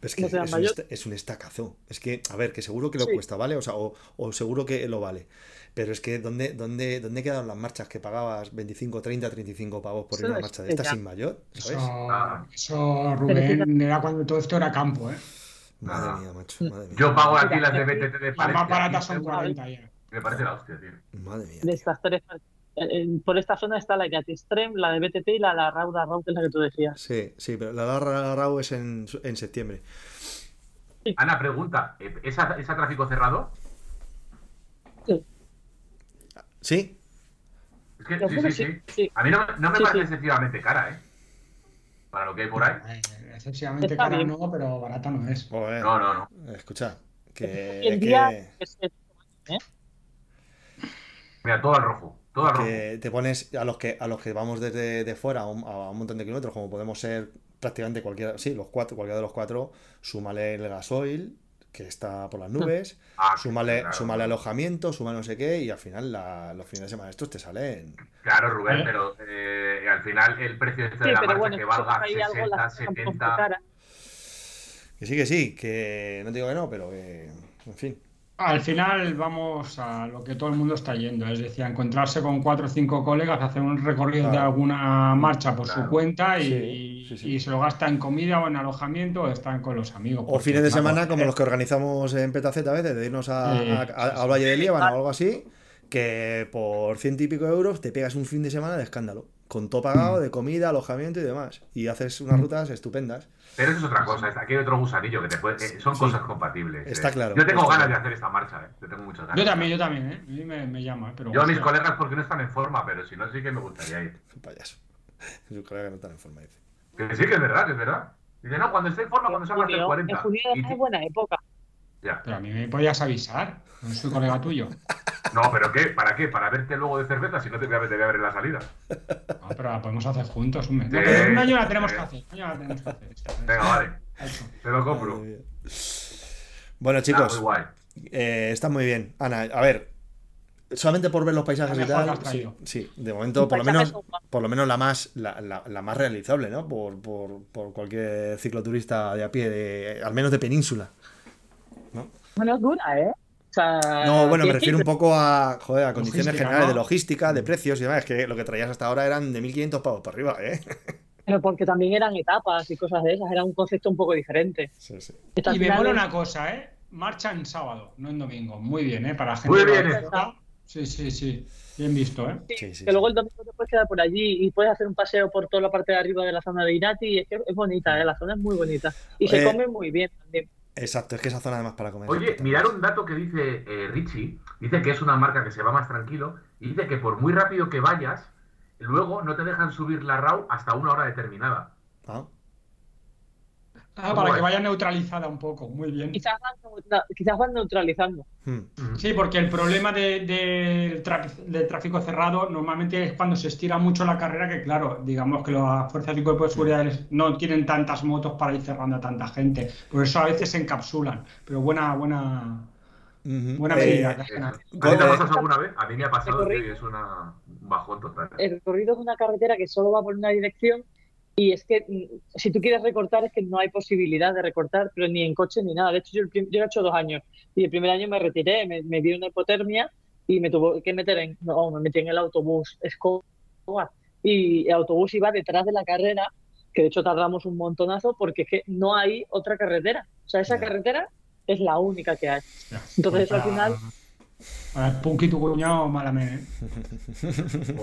Es que no te dan es un, esta- es un estacazo. Es que, a ver, que seguro que lo Sí. cuesta, ¿vale? O sea, o, o seguro que lo vale. Pero es que, ¿dónde, dónde, ¿dónde quedaron las marchas que pagabas 25, 30, 35 pavos por ir a una marcha de es estas ya. sin mayor? ¿Sabes? Eso, eso, Rubén, era cuando todo esto era campo, ¿eh? Madre Ah. mía, macho. Madre mía. Yo pago aquí las de BTT de Las Palencia. más baratas son 15 euros. 40 ya. Me parece la hostia, tío. Madre mía. De estas tres. Eh, Por esta zona está la Yat Extreme, la de BTT y la, la Rauda Rau, que es la que tú decías. Sí, sí, pero la Larra Rau es en, en septiembre. Ana, pregunta. ¿Es a, es a tráfico cerrado? ¿Sí? Es que, sí, creo que sí, sí. sí. A mí no, no me Sí, parece sí. excesivamente cara, ¿eh? Para lo que hay por ahí. Eh, Excesivamente Está cara bien. no, pero barata no es. Joder. No, no, no. Escucha, que, que- día es- es- Mira, todo al rojo. Que te pones a los que a los que vamos desde de fuera a un, a un montón de kilómetros, como podemos ser prácticamente cualquiera, sí, los cuatro, cualquiera de los cuatro, súmale el gasoil, que está por las nubes, Ah, súmale, claro. súmale alojamiento, súmale no sé qué, y al final la- los fines de semana estos te salen. Claro, Rubén, ¿Eh? pero eh, al final el precio este Sí, de la marcha bueno, que valga hay algo, 60, las cosas un poco 70. caras. Que sí, que sí, que no te digo que no, pero que, en fin. Al final vamos a lo que todo el mundo está yendo, es decir, a encontrarse con cuatro o cinco colegas, hacer un recorrido de alguna marcha por su cuenta y, Sí, sí, sí. y se lo gasta en comida o en alojamiento o están con los amigos. O fines de claro, semana como los que organizamos en Petaceta a veces, de irnos a, Eh, a- a- al Valle de Líbano o algo así, que por ciento y pico de euros te pegas un fin de semana de escándalo, con todo pagado, de comida, alojamiento y demás, y haces unas rutas estupendas. Pero eso es otra cosa. Aquí hay otro gusanillo que te puede. eh, son Sí. cosas compatibles. eh. Está claro, Yo tengo ganas claro. de hacer esta marcha, ¿eh? Yo tengo muchas ganas. Yo también, yo también, ¿eh? A mí me, me llama, pero Yo a mis colegas porque no están en forma, pero si no, sí que me gustaría ir. Un payaso. Su colega no está en forma, dice. Que sí, que es verdad, que es verdad. Dice, no, cuando esté en forma, cuando salga junio, 40. en junio Y es buena época. Ya. Pero a mí me podías avisar, no soy colega tuyo. No, pero ¿qué? ¿Para qué? ¿Para verte luego de cerveza si no te voy a, te voy a ver en la salida? No, pero la podemos hacer juntos un mes. No, Sí, pero un año la tenemos sí. que hacer. Un año la tenemos que hacer. Venga, vale. Te lo compro. Bueno, chicos, muy guay. eh, está muy bien. Ana, a ver, solamente por ver los paisajes y tal, sí, traído. sí, de momento, por lo menos, por lo menos la más, la, la- la más realizable, ¿no? Por, por, por cualquier cicloturista de a pie, de, al menos de península. Bueno, es dura, ¿eh? O sea, No, bueno, me refiero un poco a, joder, a condiciones Logística, generales de logística, de precios y demás. Es que lo que traías hasta ahora eran de 1.500 pavos para arriba, ¿eh? Pero porque también eran etapas y cosas de esas, era un concepto un poco diferente. Sí, sí. Y me mola una cosa, ¿eh? Marcha en sábado, no en domingo. Muy bien, ¿eh? Para la gente. Muy bien. Sí, sí, sí. Bien visto, ¿eh? Sí, Sí, sí, que luego el domingo te puedes quedar por allí y puedes hacer un paseo por toda la parte de arriba de la zona de Irati y es que es bonita, ¿eh? la zona es muy bonita. Y se Eh, come muy bien también. Exacto, es que esa zona además para comer. Oye, mirar un dato que dice eh, Richie. Dice que es una marca que se va más tranquilo. Y dice que por muy rápido que vayas, luego no te dejan subir la RAW hasta una hora determinada. Ah, Ah, ¿Cómo para que es? vaya neutralizada un poco. Muy bien. Quizás van, quizás van neutralizando. hmm. Sí, porque el problema de- de- del tráfico cerrado normalmente es cuando se estira mucho la carrera, que claro, digamos que las fuerzas y cuerpos de seguridad no tienen tantas motos para ir cerrando a tanta gente. Por eso a veces se encapsulan. Pero buena, buena, Buena Eh, medida. ¿A ti te ha pasado alguna vez? A mí me ha pasado que es una un bajón total. El recorrido es una carretera que solo va por una dirección y es que mm, si tú quieres recortar es que no hay posibilidad de recortar, pero ni en coche ni nada. De hecho, yo, el prim- yo he hecho dos años y el primer año me retiré, me, me dio una hipotermia y me tuvo que meter en, no, me metí en el autobús Escobar y el autobús iba detrás de la carrera, que de hecho tardamos un montonazo porque es que no hay otra carretera. O sea, esa carretera es la única que hay. Entonces, al final- El Punky tu cuñado, malamente.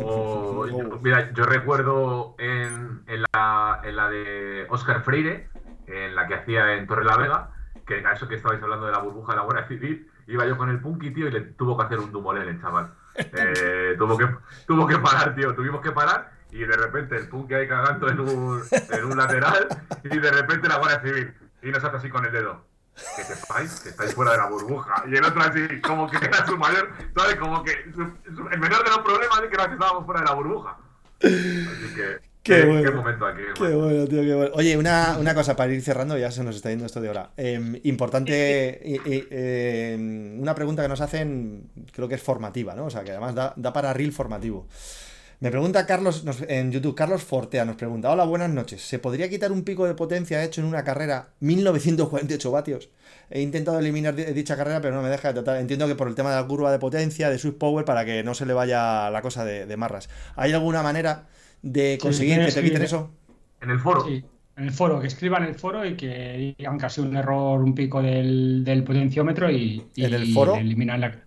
O, yo- mira, yo recuerdo en, en la, en la de Oscar Freire, en la que hacía en Torre la Vega, que a eso que estabais hablando de la burbuja de la Guardia Civil, iba yo con el Punky, tío, y le tuvo que hacer un dumolel, el chaval. Eh, tuvo, que, tuvo que parar, tío, tuvimos que parar y de repente el Punky ahí cagando en un, en un lateral y de repente la Guardia Civil y nos hace así con el dedo. Que sepáis que estáis fuera de la burbuja. Y el otro así, como que era su mayor, ¿sabes? Como que su- su- el menor de los problemas es que era que estábamos fuera de la burbuja. Así que, Qué qué, bueno. qué momento aquí. Qué bueno, tío, qué bueno. Oye, una, una cosa para ir cerrando, ya se nos está yendo esto de hora. Eh, importante, eh, una pregunta que nos hacen, creo que es formativa, ¿no? O sea, que además da, da para reel formativo. Me pregunta Carlos nos- en YouTube, Carlos Fortea nos pregunta, hola, buenas noches, ¿se podría quitar un pico de potencia hecho en una carrera 1948 vatios? He intentado eliminar di- dicha carrera, pero no me deja de tratar. Entiendo que por el tema de la curva de potencia, de switch power, para que no se le vaya la cosa de, de marras. ¿Hay alguna manera de conseguir que te quiten eso? En el foro. Sí, en el foro, que escriban en el foro y que digan que ha sido un error, un pico del, del potenciómetro y, y ¿En el foro? eliminan la.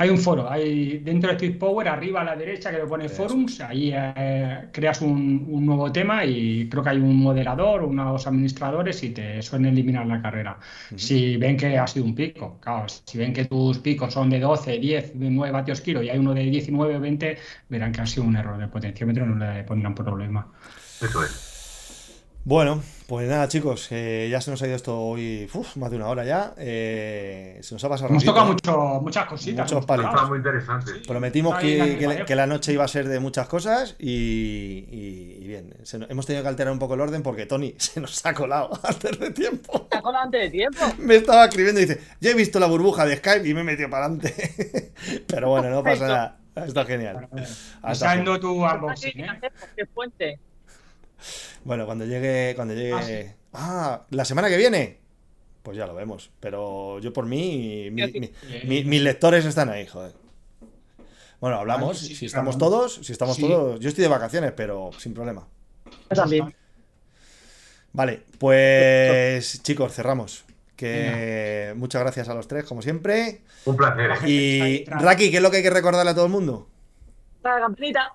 Hay un foro, hay dentro de Tweet Power, arriba a la derecha que le pone forums, ahí eh, creas un, un nuevo tema y creo que hay un moderador, unos administradores y te suelen eliminar la carrera. Si ven que ha sido un pico, claro, si ven que tus picos son de 12, 10, 9 vatios kilo y hay uno de 19 o 20, verán que ha sido un error del potenciómetro y no le pondrán problema. Eso es. Bueno, pues nada, chicos, eh, ya se nos ha ido esto hoy, uf, más de una hora ya. eh, se nos ha pasado rapidito, tocado ¿eh? mucho, muchas cositas. Muchos palitos. muy interesante. Prometimos que, la noche iba a ser de muchas cosas y, y- y bien, se nos- hemos tenido que alterar un poco el orden porque Tony se nos ha colado antes de tiempo. Está con antes de tiempo. Me estaba escribiendo y dice, yo he visto la burbuja de Skype y me he metido para adelante. Pero bueno, no pasa nada. Está genial. Está Pasando tu ¿Qué unboxing, ¿eh? Bueno, cuando llegue, cuando llegue. Ah, sí. Ah, la semana que viene. Pues ya lo vemos. Pero yo por mí, mi- mi- mi- mis lectores están ahí, joder. Bueno, hablamos. Vale, sí, si estamos claro. todos, si estamos Sí. todos. Yo estoy de vacaciones, pero sin problema. Yo también. Vale, pues chicos, cerramos. Que muchas gracias a los tres, como siempre. Un placer. Y Raki, ¿qué es lo que hay que recordarle a todo el mundo? La campanita.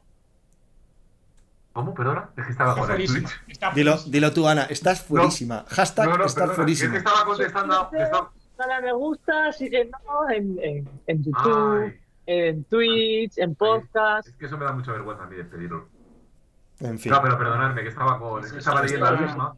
¿Cómo? Perdona. Es que estaba con el fuerísima. Twitch. Dilo, dilo tú, Ana. Estás fuerísima. Hashtag No, no, estás perdona. Es que estaba contestando. estaba- Dale me gusta, síguenos en, en, en YouTube, Ay, en Twitch, en podcast. es que eso me da mucha vergüenza a mí despedirlo. En fin. No, pero perdonadme, que estaba con. Sí, estaba sí, leyendo la sí. misma.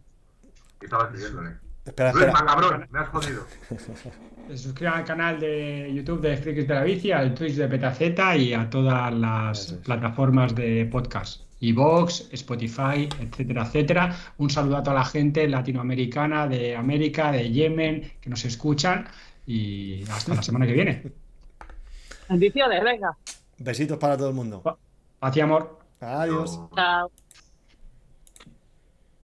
Y estaba escribiéndole. Espera, Luis, espera. cabrón, me has jodido. Se suscriban al canal de YouTube de Frikis de la Bici, al Twitch de Petaceta y a todas las es. plataformas de podcast. Evox, Spotify, etcétera, etcétera. Un saludo a toda la gente latinoamericana, de América, de Yemen, que nos escuchan y hasta la semana que viene. Bendiciones, venga. Besitos para todo el mundo. Paz y amor. Adiós. Chao.